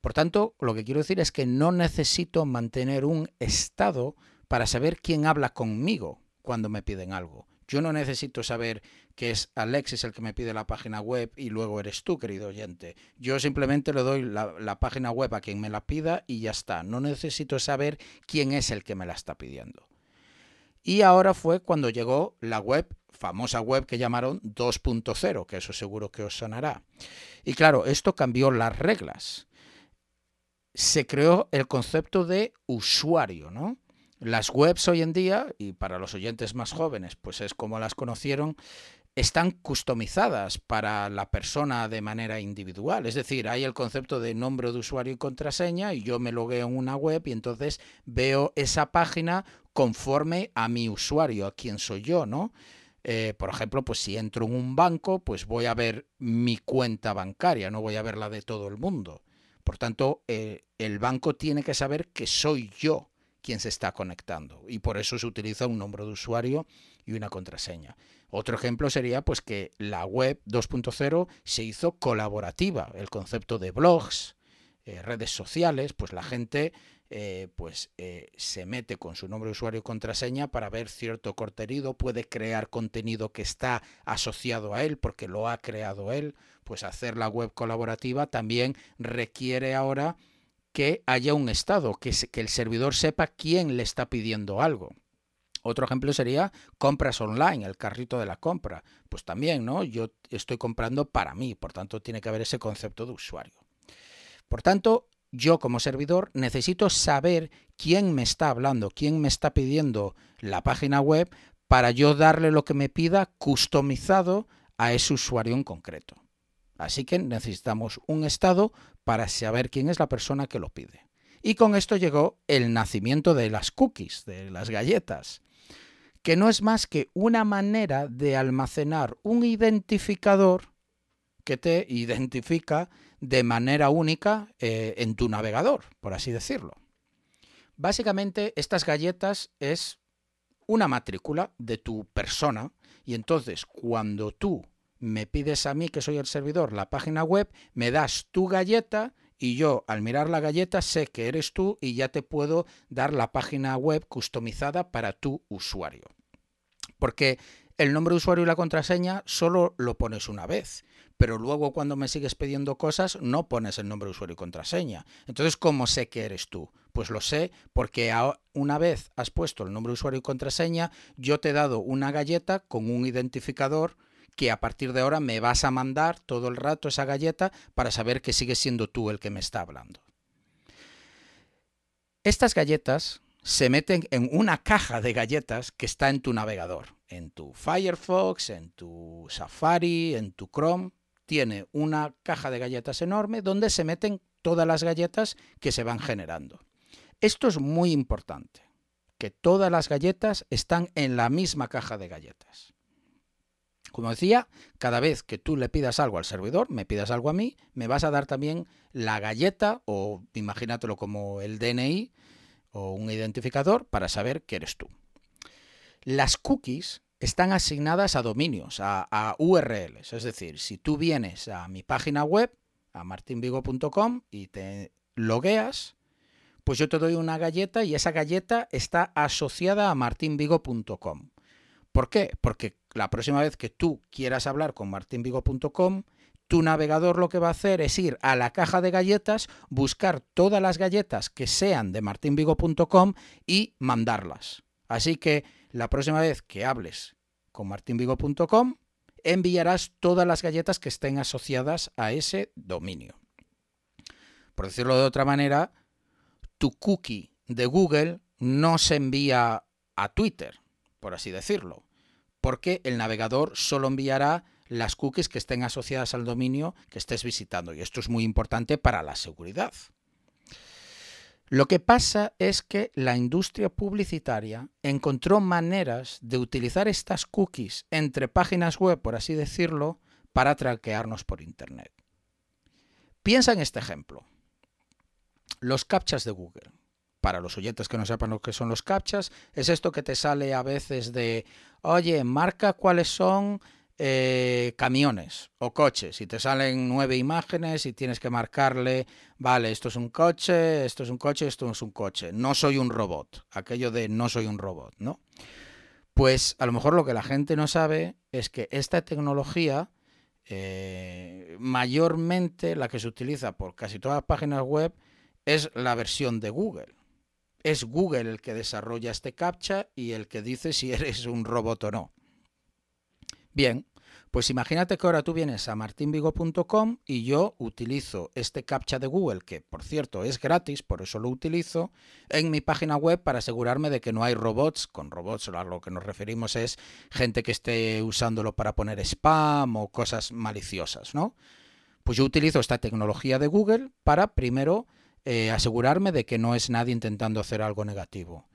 Por tanto, lo que quiero decir es que no necesito mantener un estado para saber quién habla conmigo cuando me piden algo. Yo no necesito saber que es Alexis el que me pide la página web y luego eres tú, querido oyente. Yo simplemente le doy la, página web a quien me la pida y ya está. No necesito saber quién es el que me la está pidiendo. Y ahora fue cuando llegó la web, famosa web que llamaron 2.0, que eso seguro que os sonará. Y claro, esto cambió las reglas. Se creó el concepto de usuario, ¿no? Las webs hoy en día, y para los oyentes más jóvenes, pues es como las conocieron, están customizadas para la persona de manera individual. Es decir, hay el concepto de nombre de usuario y contraseña y yo me logueo en una web y entonces veo esa página conforme a mi usuario, a quien soy yo, ¿no? Eh, por ejemplo, pues si entro en un banco, pues voy a ver mi cuenta bancaria, no voy a ver la de todo el mundo. Por tanto, eh, el banco tiene que saber que soy yo quien se está conectando. Y por eso se utiliza un nombre de usuario y una contraseña. Otro ejemplo sería pues que la web 2.0 se hizo colaborativa, el concepto de blogs, eh, redes sociales, pues la gente eh, pues eh, se mete con su nombre de usuario y contraseña para ver cierto contenido, puede crear contenido que está asociado a él porque lo ha creado él, pues hacer la web colaborativa también requiere ahora que haya un estado, que, el servidor sepa quién le está pidiendo algo. Otro ejemplo sería compras online, el carrito de la compra. Pues también, ¿no? Yo estoy comprando para mí, por tanto tiene que haber ese concepto de usuario. Por tanto, yo como servidor necesito saber quién me está hablando, quién me está pidiendo la página web para yo darle lo que me pida customizado a ese usuario en concreto. Así que necesitamos un estado para saber quién es la persona que lo pide. Y con esto llegó el nacimiento de las cookies, de las galletas, que no es más que una manera de almacenar un identificador que te identifica de manera única eh, en tu navegador, por así decirlo. Básicamente, estas galletas es una matrícula de tu persona y entonces cuando tú me pides a mí, que soy el servidor, la página web, me das tu galleta y yo al mirar la galleta sé que eres tú y ya te puedo dar la página web customizada para tu usuario. Porque el nombre de usuario y la contraseña solo lo pones una vez, pero luego cuando me sigues pidiendo cosas no pones el nombre de usuario y contraseña. Entonces, ¿cómo sé que eres tú? Pues lo sé porque una vez has puesto el nombre de usuario y contraseña, yo te he dado una galleta con un identificador que a partir de ahora me vas a mandar todo el rato esa galleta para saber que sigues siendo tú el que me está hablando. Estas galletas se meten en una caja de galletas que está en tu navegador, en tu Firefox, en tu Safari, en tu Chrome. Tiene una caja de galletas enorme donde se meten todas las galletas que se van generando. Esto es muy importante, que todas las galletas están en la misma caja de galletas. Como decía, cada vez que tú le pidas algo al servidor, me pidas algo a mí, me vas a dar también la galleta o imagínatelo como el DNI o un identificador para saber que eres tú. Las cookies están asignadas a dominios, a, URLs. Es decir, si tú vienes a mi página web, a martinvigo.com, y te logueas, pues yo te doy una galleta y esa galleta está asociada a martinvigo.com. ¿Por qué? Porque la próxima vez que tú quieras hablar con martinvigo.com, tu navegador lo que va a hacer es ir a la caja de galletas, buscar todas las galletas que sean de martinvigo.com y mandarlas. Así que la próxima vez que hables con martinvigo.com, enviarás todas las galletas que estén asociadas a ese dominio. Por decirlo de otra manera, tu cookie de Google no se envía a Twitter, por así decirlo, porque el navegador solo enviará las cookies que estén asociadas al dominio que estés visitando. Y esto es muy importante para la seguridad. Lo que pasa es que la industria publicitaria encontró maneras de utilizar estas cookies entre páginas web, por así decirlo, para traquearnos por Internet. Piensa en este ejemplo. Los captchas de Google para los oyentes que no sepan lo que son los captchas, es esto que te sale a veces de, oye, marca cuáles son eh, camiones o coches y te salen nueve imágenes y tienes que marcarle, vale, esto es un coche, esto es un coche, esto es un coche, no soy un robot, aquello de no soy un robot, ¿no? Pues a lo mejor lo que la gente no sabe es que esta tecnología, eh, mayormente la que se utiliza por casi todas las páginas web, es la versión de Google es Google el que desarrolla este captcha y el que dice si *laughs* eres un robot o no. Bien, pues imagínate que ahora tú vienes a martinvigo.com y yo utilizo este captcha de Google, que por cierto es gratis, por eso lo utilizo, en mi página web para asegurarme de que no hay robots. Con robots a lo que nos referimos es gente que esté usándolo para poner spam o cosas maliciosas, ¿no? Pues yo utilizo esta tecnología de Google para primero eh, asegurarme de que no es nadie intentando hacer algo negativo.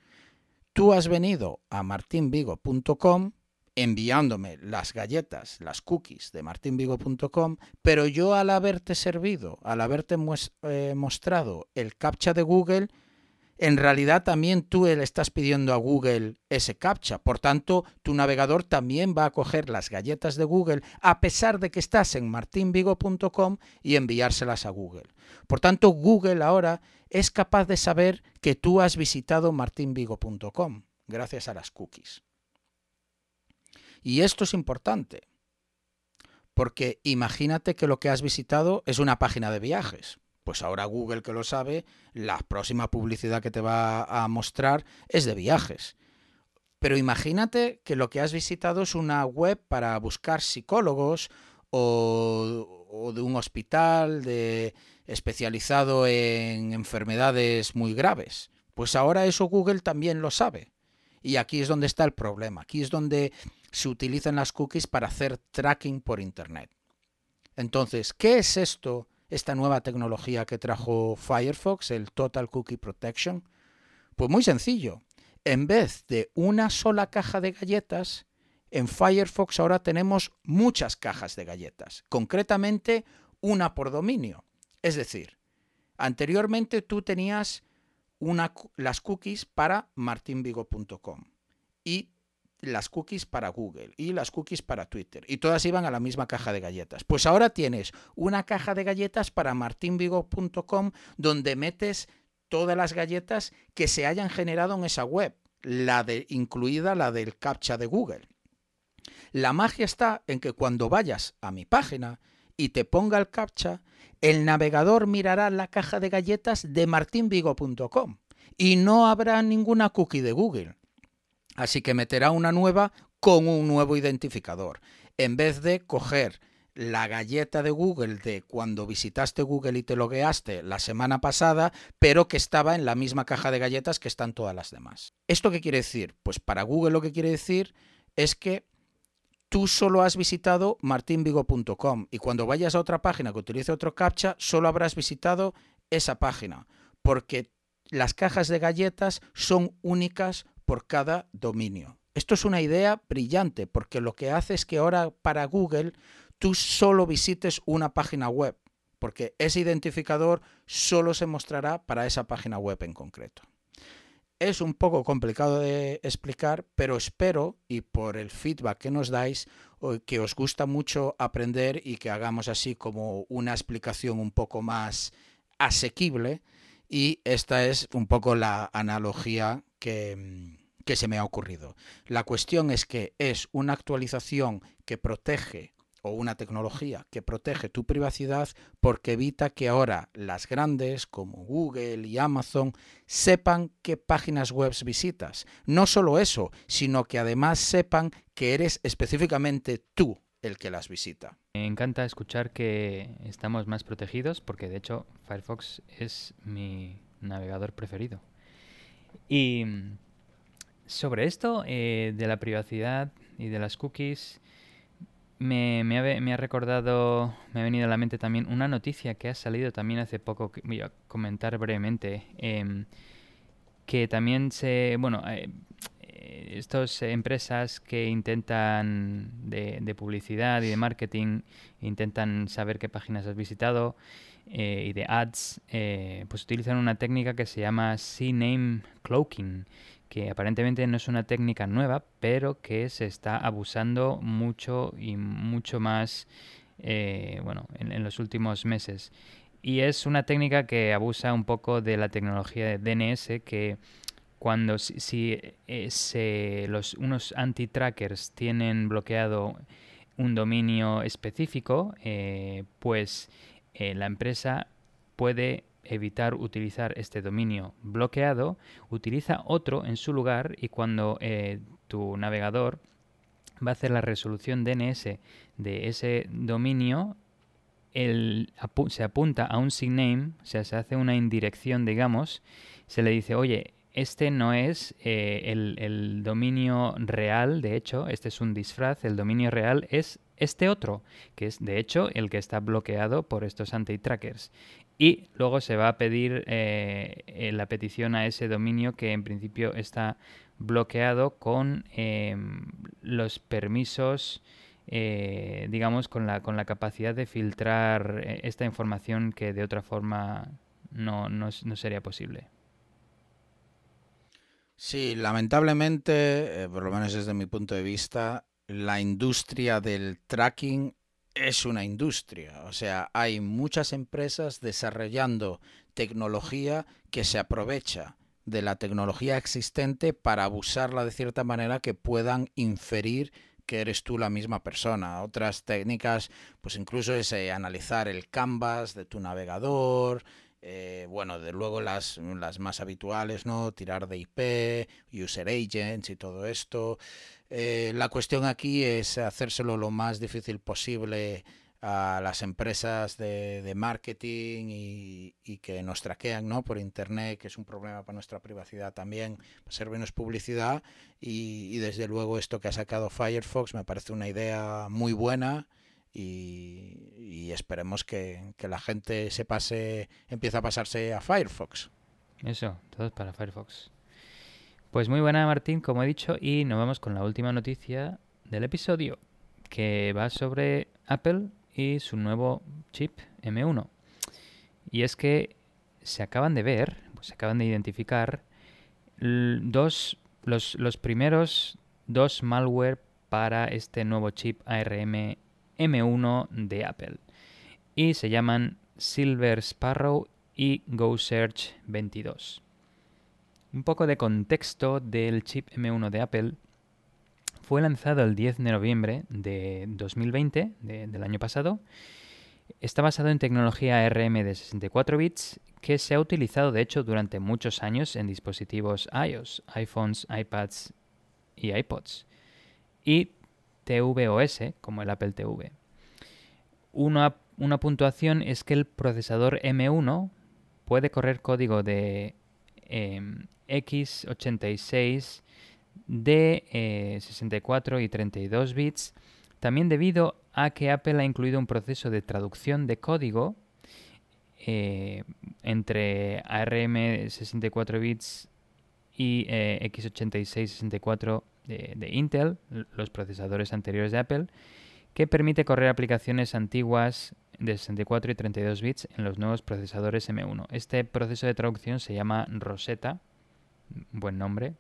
Tú has venido a martinvigo.com enviándome las galletas, las cookies de martinvigo.com, pero yo al haberte servido, al haberte eh, mostrado el captcha de Google, en realidad también tú le estás pidiendo a Google ese captcha. Por tanto, tu navegador también va a coger las galletas de Google a pesar de que estás en martinvigo.com y enviárselas a Google. Por tanto, Google ahora es capaz de saber que tú has visitado martinvigo.com gracias a las cookies. Y esto es importante, porque imagínate que lo que has visitado es una página de viajes pues ahora Google que lo sabe, la próxima publicidad que te va a mostrar es de viajes. Pero imagínate que lo que has visitado es una web para buscar psicólogos o, de un hospital, especializado en enfermedades muy graves. Pues ahora eso Google también lo sabe. Y aquí es donde está el problema. Aquí es donde se utilizan las cookies para hacer tracking por Internet. Entonces, ¿qué es esto, esta nueva tecnología que trajo Firefox, el Total Cookie Protection? Pues muy sencillo. En vez de una sola caja de galletas, en Firefox ahora tenemos muchas cajas de galletas, concretamente una por dominio. Es decir, anteriormente tú tenías las cookies para martinvigo.com y las cookies para Google y las cookies para Twitter y todas iban a la misma caja de galletas. Pues ahora tienes una caja de galletas para martinvigo.com donde metes todas las galletas que se hayan generado en esa web, la de incluida la del captcha de Google. La magia está en que cuando vayas a mi página y te ponga el captcha, el navegador mirará la caja de galletas de martinvigo.com y no habrá ninguna cookie de Google. Así que meterá una nueva con un nuevo identificador. En vez de coger la galleta de Google de cuando visitaste Google y te logueaste la semana pasada, pero que estaba en la misma caja de galletas que están todas las demás. ¿Esto qué quiere decir? Pues para Google lo que quiere decir es que tú solo has visitado martinvigo.com y cuando vayas a otra página que utilice otro captcha, solo habrás visitado esa página, porque las cajas de galletas son únicas por cada dominio. Esto es una idea brillante porque lo que hace es que ahora para Google tú solo visites una página web, porque ese identificador solo se mostrará para esa página web en concreto. Es un poco complicado de explicar, pero espero, y por el feedback que nos dais, que os gusta mucho aprender y que hagamos así como una explicación un poco más asequible. Y esta es un poco la analogía que, que se me ha ocurrido. La cuestión es que es una actualización que protege o una tecnología que protege tu privacidad porque evita que ahora las grandes como Google y Amazon sepan qué páginas web visitas. No solo eso, sino que además sepan que eres específicamente tú el que las visita. Me encanta escuchar que estamos más protegidos porque de hecho Firefox es mi navegador preferido. Y sobre esto eh, de la privacidad y de las cookies, me, ha, recordado, me ha venido a la mente también una noticia que ha salido también hace poco, que voy a comentar brevemente, em, que también se, bueno, eh, estas empresas que intentan de, de, publicidad y de marketing, intentan saber qué páginas has visitado eh, y de ads, eh, pues utilizan una técnica que se llama CNAME Cloaking, que aparentemente no es una técnica nueva, pero que se está abusando mucho y mucho más eh, bueno, en, los últimos meses. Y es una técnica que abusa un poco de la tecnología de DNS que cuando si, eh, los, unos anti-trackers tienen bloqueado un dominio específico, eh, pues la empresa puede evitar utilizar este dominio bloqueado, utiliza otro en su lugar y cuando eh, tu navegador va a hacer la resolución DNS de ese dominio, se apunta a un signame, o sea, se hace una indirección, digamos, se le dice, oye, este no es eh, el, el, dominio real, de hecho, este es un disfraz, el dominio real es este otro, que es de hecho el que está bloqueado por estos anti-trackers y luego se va a pedir eh, eh, la petición a ese dominio que en principio está bloqueado con em, los permisos eh, digamos con la, con la capacidad de filtrar esta información que de otra forma no, no, no sería posible. Sí, lamentablemente, por lo menos desde mi punto de vista, la industria del tracking es una industria, o sea, hay muchas empresas desarrollando tecnología que se aprovecha de la tecnología existente para abusarla de cierta manera que puedan inferir que eres tú la misma persona. Otras técnicas, pues incluso es eh, analizar el canvas de tu navegador, eh, bueno, de luego las, las más habituales, ¿no? Tirar de IP, user agents y todo esto. Eh, la cuestión aquí es hacérselo lo más difícil posible a las empresas de, marketing y, que nos traquean ¿no? por internet, que es un problema para nuestra privacidad también, para servirnos publicidad. Y, desde luego esto que ha sacado Firefox me parece una idea muy buena. Y, esperemos que, que, la gente se pase, empiece a pasarse a Firefox. Eso, todo para Firefox. Pues muy buena Martín, como he dicho, y nos vamos con la última noticia del episodio, que va sobre Apple y su nuevo chip M1. Y es que se acaban de ver, pues se acaban de identificar dos, los, los primeros dos malware para este nuevo chip ARM M1 de Apple. Y se llaman Silver Sparrow y GoSearch 22. Un poco de contexto del chip M1 de Apple fue lanzado el 10 de noviembre de 2020, del año pasado. Está basado en tecnología ARM de 64 bits que se ha utilizado de hecho durante muchos años en dispositivos iOS, iPhones, iPads y iPods. Y tvOS, como el Apple TV. Una, una puntuación es que el procesador M1 puede correr código de em, x86 de 64 eh, y 32 bits, también debido a que Apple ha incluido un proceso de traducción de código eh, entre ARM 64 bits y eh, x86 64 de, Intel, los procesadores anteriores de Apple, que permite correr aplicaciones antiguas de 64 y 32 bits en los nuevos procesadores M1. Este proceso de traducción se llama Rosetta, buen nombre,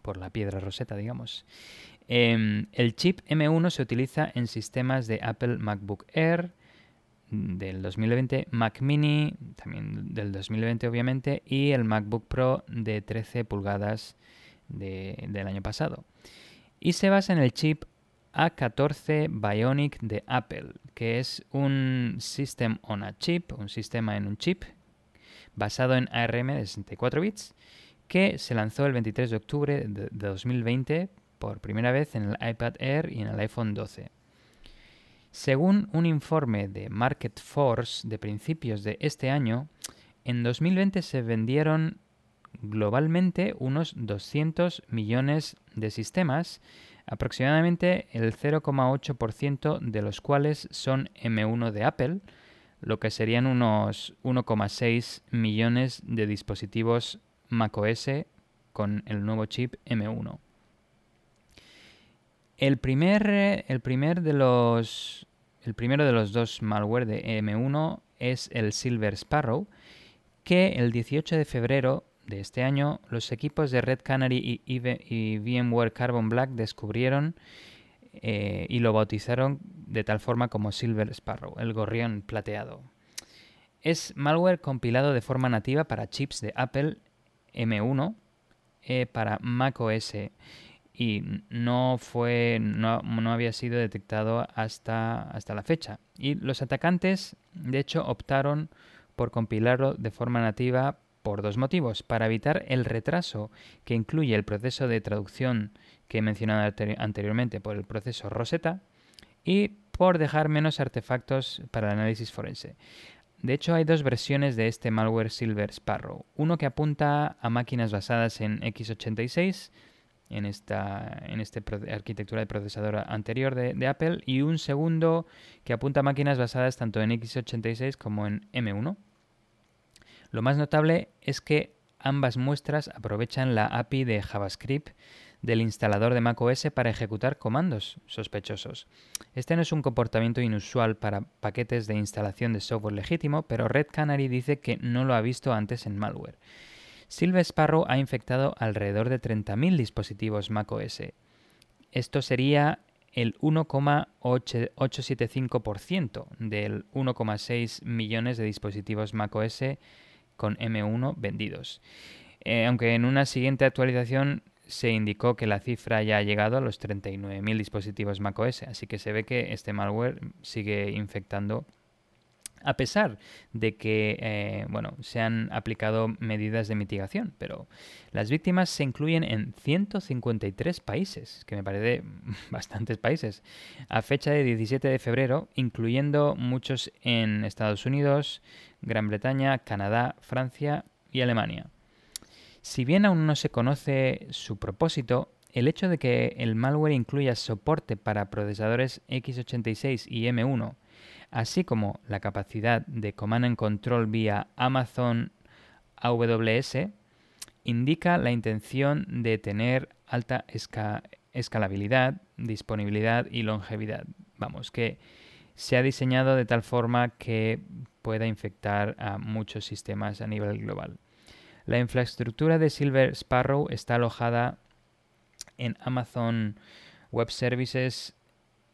por la piedra roseta, digamos. Em, el chip M1 se utiliza en sistemas de Apple MacBook Air del 2020, Mac Mini, también del 2020 obviamente, y el MacBook Pro de 13 pulgadas del año pasado. Y se basa en el chip A14 Bionic de Apple, que es un System on a Chip, un sistema en un chip, basado en ARM de 64 bits que se lanzó el 23 de octubre de 2020 por primera vez en el iPad Air y en el iPhone 12. Según un informe de Market Force de principios de este año, en 2020 se vendieron globalmente unos 200 millones de sistemas, aproximadamente el 0,8% de los cuales son M1 de Apple, lo que serían unos 1,6 millones de dispositivos macOS con el nuevo chip M1. El primer, el primer de los el primero de los dos malware de M1 es el Silver Sparrow, que el 18 de febrero de este año los equipos de Red Canary y, VMware Carbon Black descubrieron eh, y lo bautizaron de tal forma como Silver Sparrow, el gorrión plateado. Es malware compilado de forma nativa para chips de Apple M1 eh, para macOS y no fue no, había sido detectado hasta, hasta la fecha. Y los atacantes, de hecho, optaron por compilarlo de forma nativa por dos motivos. Para evitar el retraso que incluye el proceso de traducción que he mencionado anteriormente por el proceso Rosetta y por dejar menos artefactos para el análisis forense. De hecho, hay dos versiones de este malware Silver Sparrow. Uno que apunta a máquinas basadas en x86, en esta, en esta arquitectura de procesador anterior de, Apple, y un segundo que apunta a máquinas basadas tanto en x86 como en M1. Lo más notable es que ambas muestras aprovechan la API de JavaScript del instalador de macOS para ejecutar comandos sospechosos. Este no es un comportamiento inusual para paquetes de instalación de software legítimo, pero Red Canary dice que no lo ha visto antes en malware. Silver Sparrow ha infectado alrededor de 30.000 dispositivos macOS. Esto sería el 1,875% del 1,6 millones de dispositivos macOS con M1 vendidos. Eh, aunque en una siguiente actualización se indicó que la cifra ya ha llegado a los 39.000 dispositivos macOS, así que se ve que este malware sigue infectando a pesar de que eh, bueno, se han aplicado medidas de mitigación, pero las víctimas se incluyen en 153 países, que me parece *laughs* bastantes países, a fecha de 17 de febrero, incluyendo muchos en Estados Unidos, Gran Bretaña, Canadá, Francia y Alemania. Si bien aún no se conoce su propósito, el hecho de que el malware incluya soporte para procesadores x86 y M1 así como la capacidad de Command and Control vía Amazon AWS, indica la intención de tener alta escalabilidad, disponibilidad y longevidad. Vamos, que se ha diseñado de tal forma que pueda infectar a muchos sistemas a nivel global. La infraestructura de Silver Sparrow está alojada en Amazon Web Services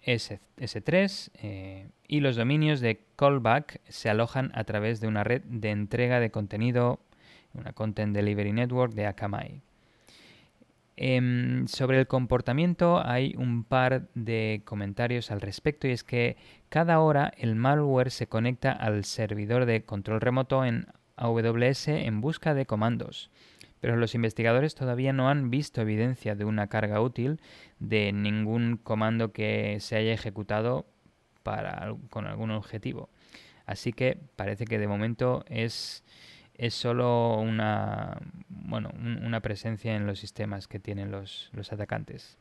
S 3 eh, y los dominios de callback se alojan a través de una red de entrega de contenido, una Content Delivery Network de Akamai. Em, sobre el comportamiento hay un par de comentarios al respecto y es que cada hora el malware se conecta al servidor de control remoto en AWS en busca de comandos pero los investigadores todavía no han visto evidencia de una carga útil de ningún comando que se haya ejecutado con algún objetivo. Así que parece que de momento es, es solo una, bueno, una presencia en los sistemas que tienen los, los atacantes.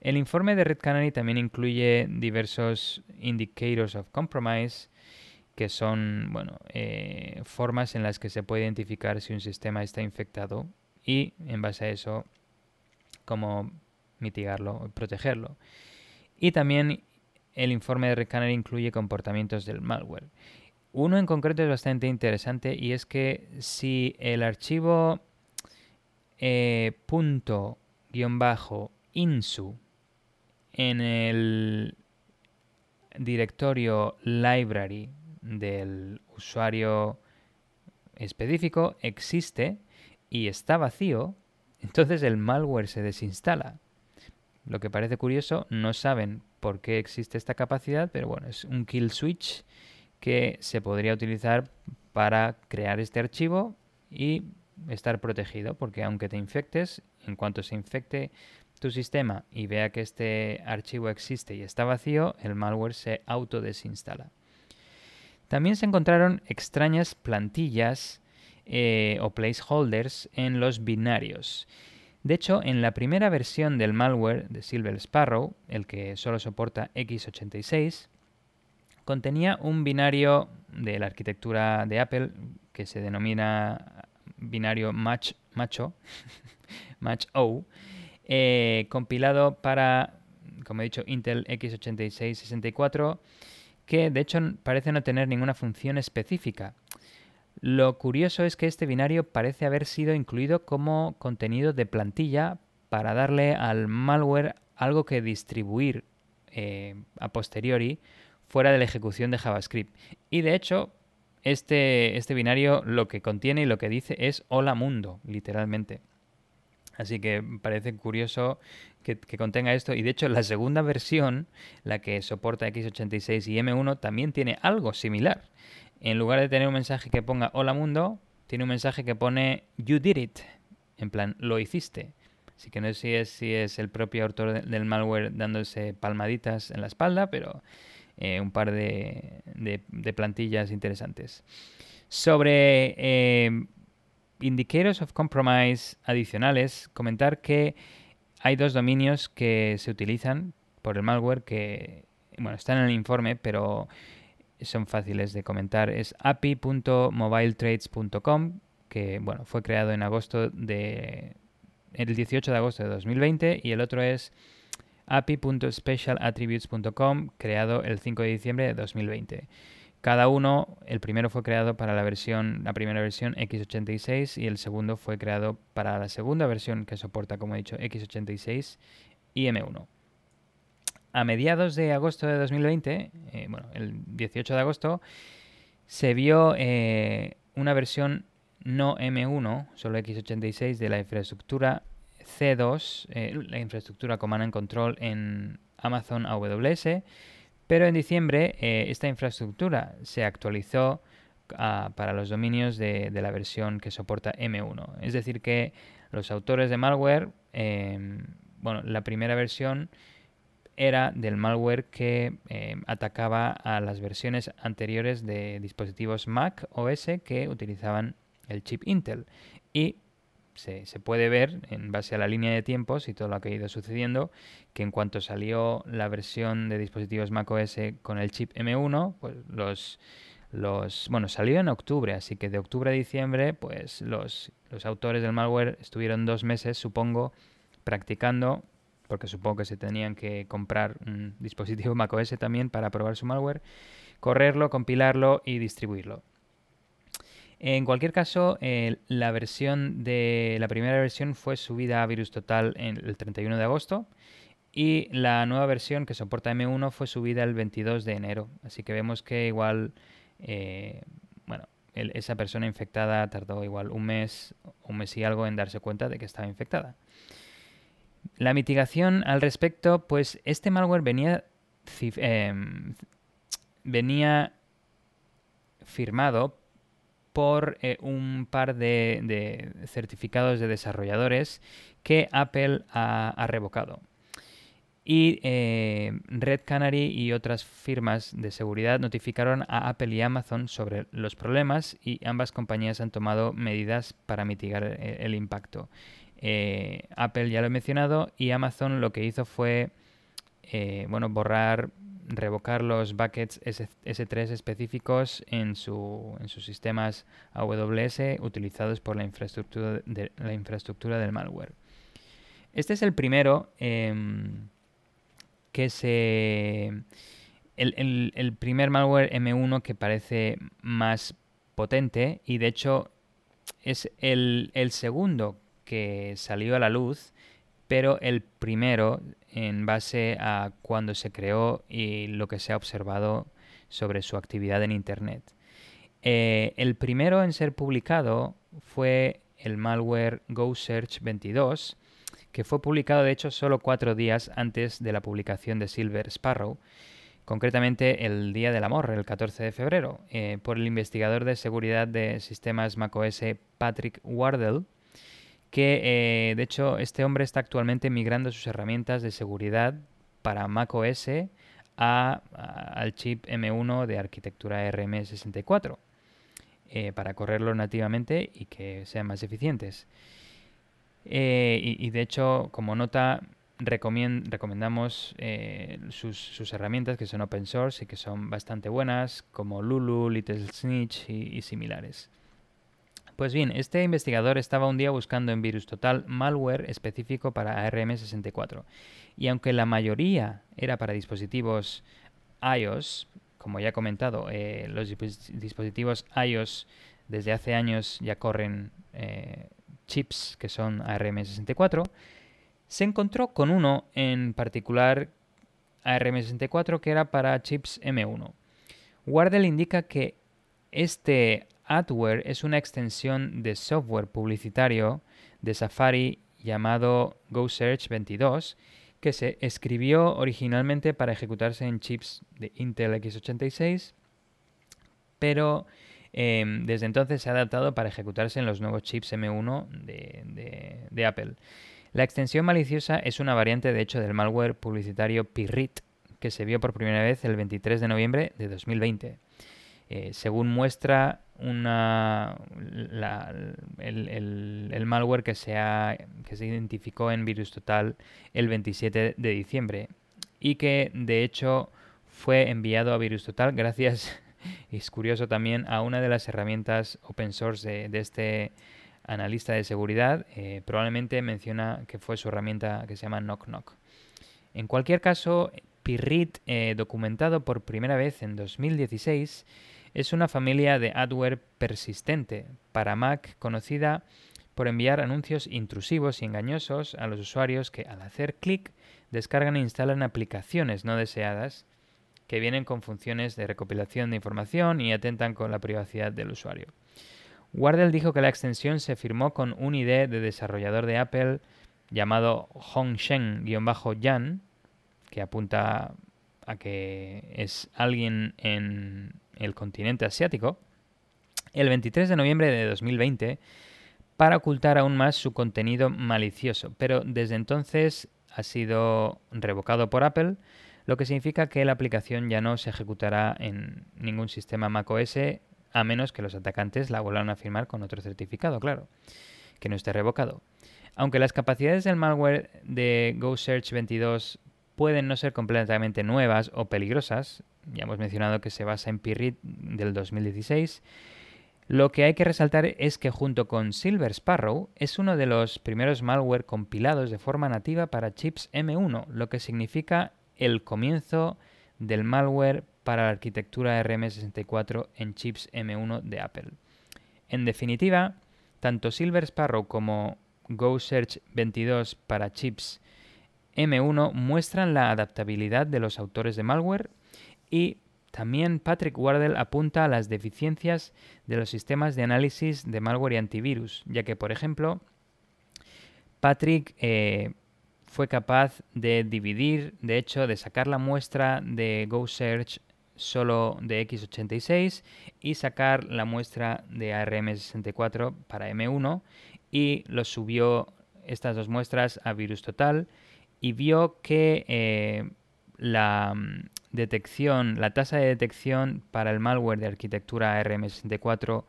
El informe de Red Canary también incluye diversos indicators of compromise que son bueno, eh, formas en las que se puede identificar si un sistema está infectado y en base a eso cómo mitigarlo, protegerlo. Y también el informe de Red incluye comportamientos del malware. Uno en concreto es bastante interesante y es que si el archivo eh, punto guion bajo insu en el directorio library del usuario específico existe y está vacío, *laughs* entonces el malware se desinstala. Lo que parece curioso, no saben por qué existe esta capacidad, pero bueno, es un kill switch que se podría utilizar para crear este archivo y estar protegido, porque aunque te infectes, en cuanto se infecte tu sistema y vea que este archivo existe y está vacío, el malware se autodesinstala. También se encontraron extrañas plantillas eh, o placeholders en los binarios. De hecho, en la primera versión del malware de Silver Sparrow, el que solo soporta x86, contenía un binario de la arquitectura de Apple que se denomina binario match, macho, *laughs* match O, eh, compilado para, como he dicho, Intel x86-64 que de hecho parece no tener ninguna función específica. Lo curioso es que este binario parece haber sido incluido como contenido de plantilla para darle al malware algo que distribuir eh, a posteriori fuera de la ejecución de JavaScript. Y de hecho, este, este binario lo que contiene y lo que dice es hola mundo, literalmente. Así que parece curioso que, contenga esto. Y de hecho, la segunda versión, la que soporta x86 y M1, también tiene algo similar. En lugar de tener un mensaje que ponga Hola mundo, tiene un mensaje que pone You did it. En plan, lo hiciste. Así que no sé si es, si es el propio autor del malware dándose palmaditas en la espalda, pero eh, un par de, plantillas interesantes. Sobre eh, indicators of compromise adicionales, comentar que hay dos dominios que se utilizan por el malware que, bueno, están en el informe, pero son fáciles de comentar. Es api.mobiletrades.com, que, bueno, fue creado en agosto de... el 18 de agosto de 2020, y el otro es api.specialattributes.com, creado el 5 de diciembre de 2020. Cada uno, el primero fue creado para la versión, la primera versión x86 y el segundo fue creado para la segunda versión que soporta, como he dicho, x86 y M1. A mediados de agosto de 2020, eh, bueno, el 18 de agosto, se vio eh, una versión no M1, solo x86 de la infraestructura C2, eh, la infraestructura Command and Control en Amazon AWS, Pero en diciembre eh, esta infraestructura se actualizó ah, para los dominios de, la versión que soporta M1. Es decir, que los autores de malware, em, bueno, la primera versión era del malware que em, atacaba a las versiones anteriores de dispositivos Mac OS que utilizaban el chip Intel. Y se, puede ver, en base a la línea de tiempos y todo lo que ha ido sucediendo, que en cuanto salió la versión de dispositivos macOS con el chip M1, pues los, los bueno, salió en octubre, así que de octubre a diciembre, pues los, los autores del malware estuvieron dos meses, supongo, practicando, porque supongo que se tenían que comprar un *laughs* dispositivo macOS también para probar su malware, correrlo, compilarlo y distribuirlo. En cualquier caso, la versión de la primera versión fue subida a Virus Total el 31 de agosto y la nueva versión que soporta M1 fue subida el 22 de enero. Así que vemos que igual, eh, bueno, esa persona infectada tardó igual un mes, un mes y algo en darse cuenta de que estaba infectada. La mitigación al respecto, pues este malware venía, em, venía firmado por eh, un par de, certificados de desarrolladores que Apple ha, revocado. Y eh, Red Canary y otras firmas de seguridad notificaron a Apple y Amazon sobre los problemas y ambas compañías han tomado medidas para mitigar eh, el, impacto. Apple ya lo he mencionado y Amazon lo que hizo fue bueno, borrar revocar los buckets S3 específicos en, su, en sus sistemas AWS utilizados por la infraestructura, la infraestructura del malware. Este es el primero em, que se... El, el, primer malware M1 que parece más potente y de hecho es el, el segundo que salió a la luz, pero el primero en base a cuando se creó y lo que se ha observado sobre su actividad en Internet. Eh, el primero en ser publicado fue el malware GoSearch 22, que fue publicado de hecho solo cuatro días antes de la publicación de Silver Sparrow, concretamente el Día del Amor, el 14 de febrero, eh, por el investigador de seguridad de sistemas macOS Patrick Wardell, que eh, de hecho este hombre está actualmente migrando sus herramientas de seguridad para macOS a, al chip M1 de arquitectura RM64 eh, para correrlo nativamente y que sean más eficientes. Eh, y, de hecho, como nota, recomendamos sus, sus, herramientas que son open source y que son bastante buenas, como Lulu, Little Snitch y similares. Pues bien, este investigador estaba un día buscando en Virus Total malware específico para ARM64. Y aunque la mayoría era para dispositivos iOS, como ya he comentado, eh, los dispositivos iOS desde hace años ya corren eh, chips que son ARM64, se encontró con uno en particular ARM64 que era para chips M1. Wardell indica que este Adware es una extensión de software publicitario de Safari llamado GoSearch 22 que se escribió originalmente para ejecutarse en chips de Intel x86, pero em, desde entonces se ha adaptado para ejecutarse en los nuevos chips M1 de, Apple. La extensión maliciosa es una variante de hecho del malware publicitario Pirrit, que se vio por primera vez el 23 de noviembre de 2020. Eh, según muestra una, el, malware que se, que se identificó en Virus Total el 27 de diciembre y que de hecho fue enviado a Virus Total gracias, *laughs* es curioso también, a una de las herramientas open source de, este analista de seguridad. Eh, probablemente menciona que fue su herramienta que se llama Knock Knock. En cualquier caso, Pirrit, eh, documentado por primera vez en 2016, es una familia de adware persistente para Mac conocida por enviar anuncios intrusivos y engañosos a los usuarios que al hacer clic descargan e instalan aplicaciones no deseadas que vienen con funciones de recopilación de información y atentan con la privacidad del usuario. Wardell dijo que la extensión se firmó con un ID de desarrollador de Apple llamado Hongshen-Yan, que apunta a que es alguien en el continente asiático, el 23 de noviembre de 2020 para ocultar aún más su contenido malicioso, pero desde entonces ha sido revocado por Apple, lo que significa que la aplicación ya no se ejecutará en ningún sistema macOS a menos que los atacantes la vuelvan a firmar con otro certificado, claro, que no esté revocado. Aunque las capacidades del malware de GoSearch 22 pueden no ser completamente nuevas o peligrosas, ya hemos mencionado que se basa en Pirrit del 2016, lo que hay que resaltar es que junto con Silver Sparrow es uno de los primeros malware compilados de forma nativa para chips M1, lo que significa el comienzo del malware para la arquitectura RM64 en chips M1 de Apple. En definitiva, tanto Silver Sparrow como GoSearch 22 para chips M1 muestran la adaptabilidad de los autores de malware y también Patrick Wardell apunta a las deficiencias de los sistemas de análisis de malware y antivirus, ya que, por ejemplo, Patrick eh, fue capaz de dividir, de hecho, de sacar la muestra de GoSearch solo de x86 y sacar la muestra de ARM64 para M1 y lo subió estas dos muestras a Virus Total y vio que eh, la mm, detección, la tasa de detección para el malware de arquitectura ARM64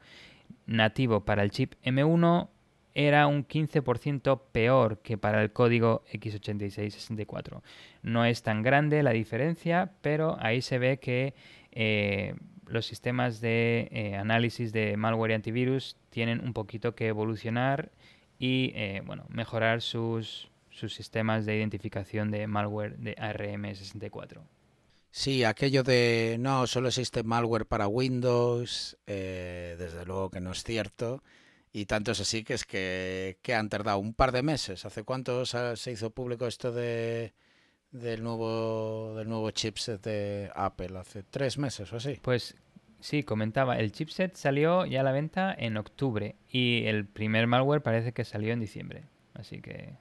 nativo para el chip M1 era un 15% peor que para el código x86-64. No es tan grande la diferencia, pero ahí se ve que eh, los sistemas de eh, análisis de malware y antivirus tienen un poquito que evolucionar y bueno, mejorar sus, sus sistemas de identificación de malware de ARM64. Sí, aquello de no, solo existe malware para Windows, desde luego que no es cierto. Y tanto es así que es que, que han tardado un par de meses. ¿Hace cuánto se hizo público esto de, del nuevo del nuevo chipset de Apple? ¿Hace tres meses o así? Pues sí, comentaba, el chipset salió ya a la venta en octubre y el primer malware parece que salió en diciembre. Así que...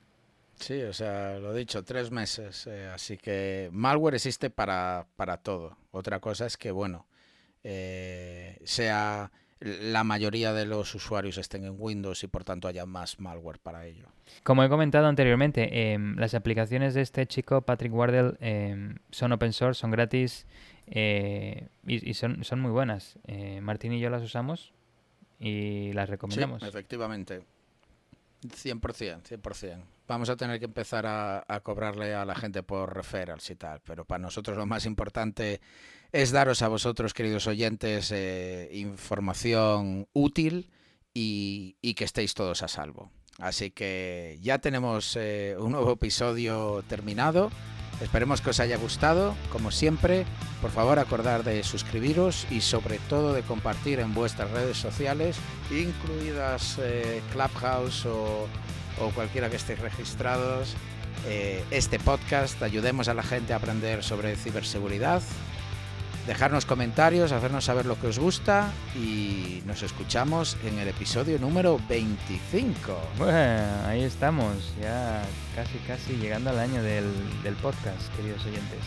Sí, o sea, lo dicho, tres meses. Eh, así que malware existe para, para todo. Otra cosa es que, bueno, eh, sea la mayoría de los usuarios estén en Windows y por tanto haya más malware para ello. Como he comentado anteriormente, em, las aplicaciones de este chico, Patrick Wardell, em, son open source, son gratis eh, y, son, son, muy buenas. Eh, Martín y yo las usamos y las recomendamos. Sí, efectivamente. 100%, 100%. Vamos a tener que empezar a, cobrarle a la gente por referrals y tal, pero para nosotros lo más importante es daros a vosotros, queridos oyentes, eh, información útil y, que estéis todos a salvo. Así que ya tenemos eh, un nuevo episodio terminado. Esperemos que os haya gustado. Como siempre, por favor acordar de suscribiros y sobre todo de compartir en vuestras redes sociales, incluidas eh, Clubhouse o, o, cualquiera que estéis registrados, este podcast. Ayudemos a la gente a aprender sobre ciberseguridad dejarnos comentarios, hacernos saber lo que os gusta y nos escuchamos en el episodio número 25. Bueno, ahí estamos, ya casi casi llegando al año del, podcast, queridos oyentes.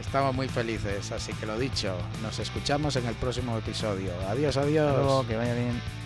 Estamos muy felices, así que lo dicho, nos escuchamos en el próximo episodio. Adiós, adiós. que vaya bien.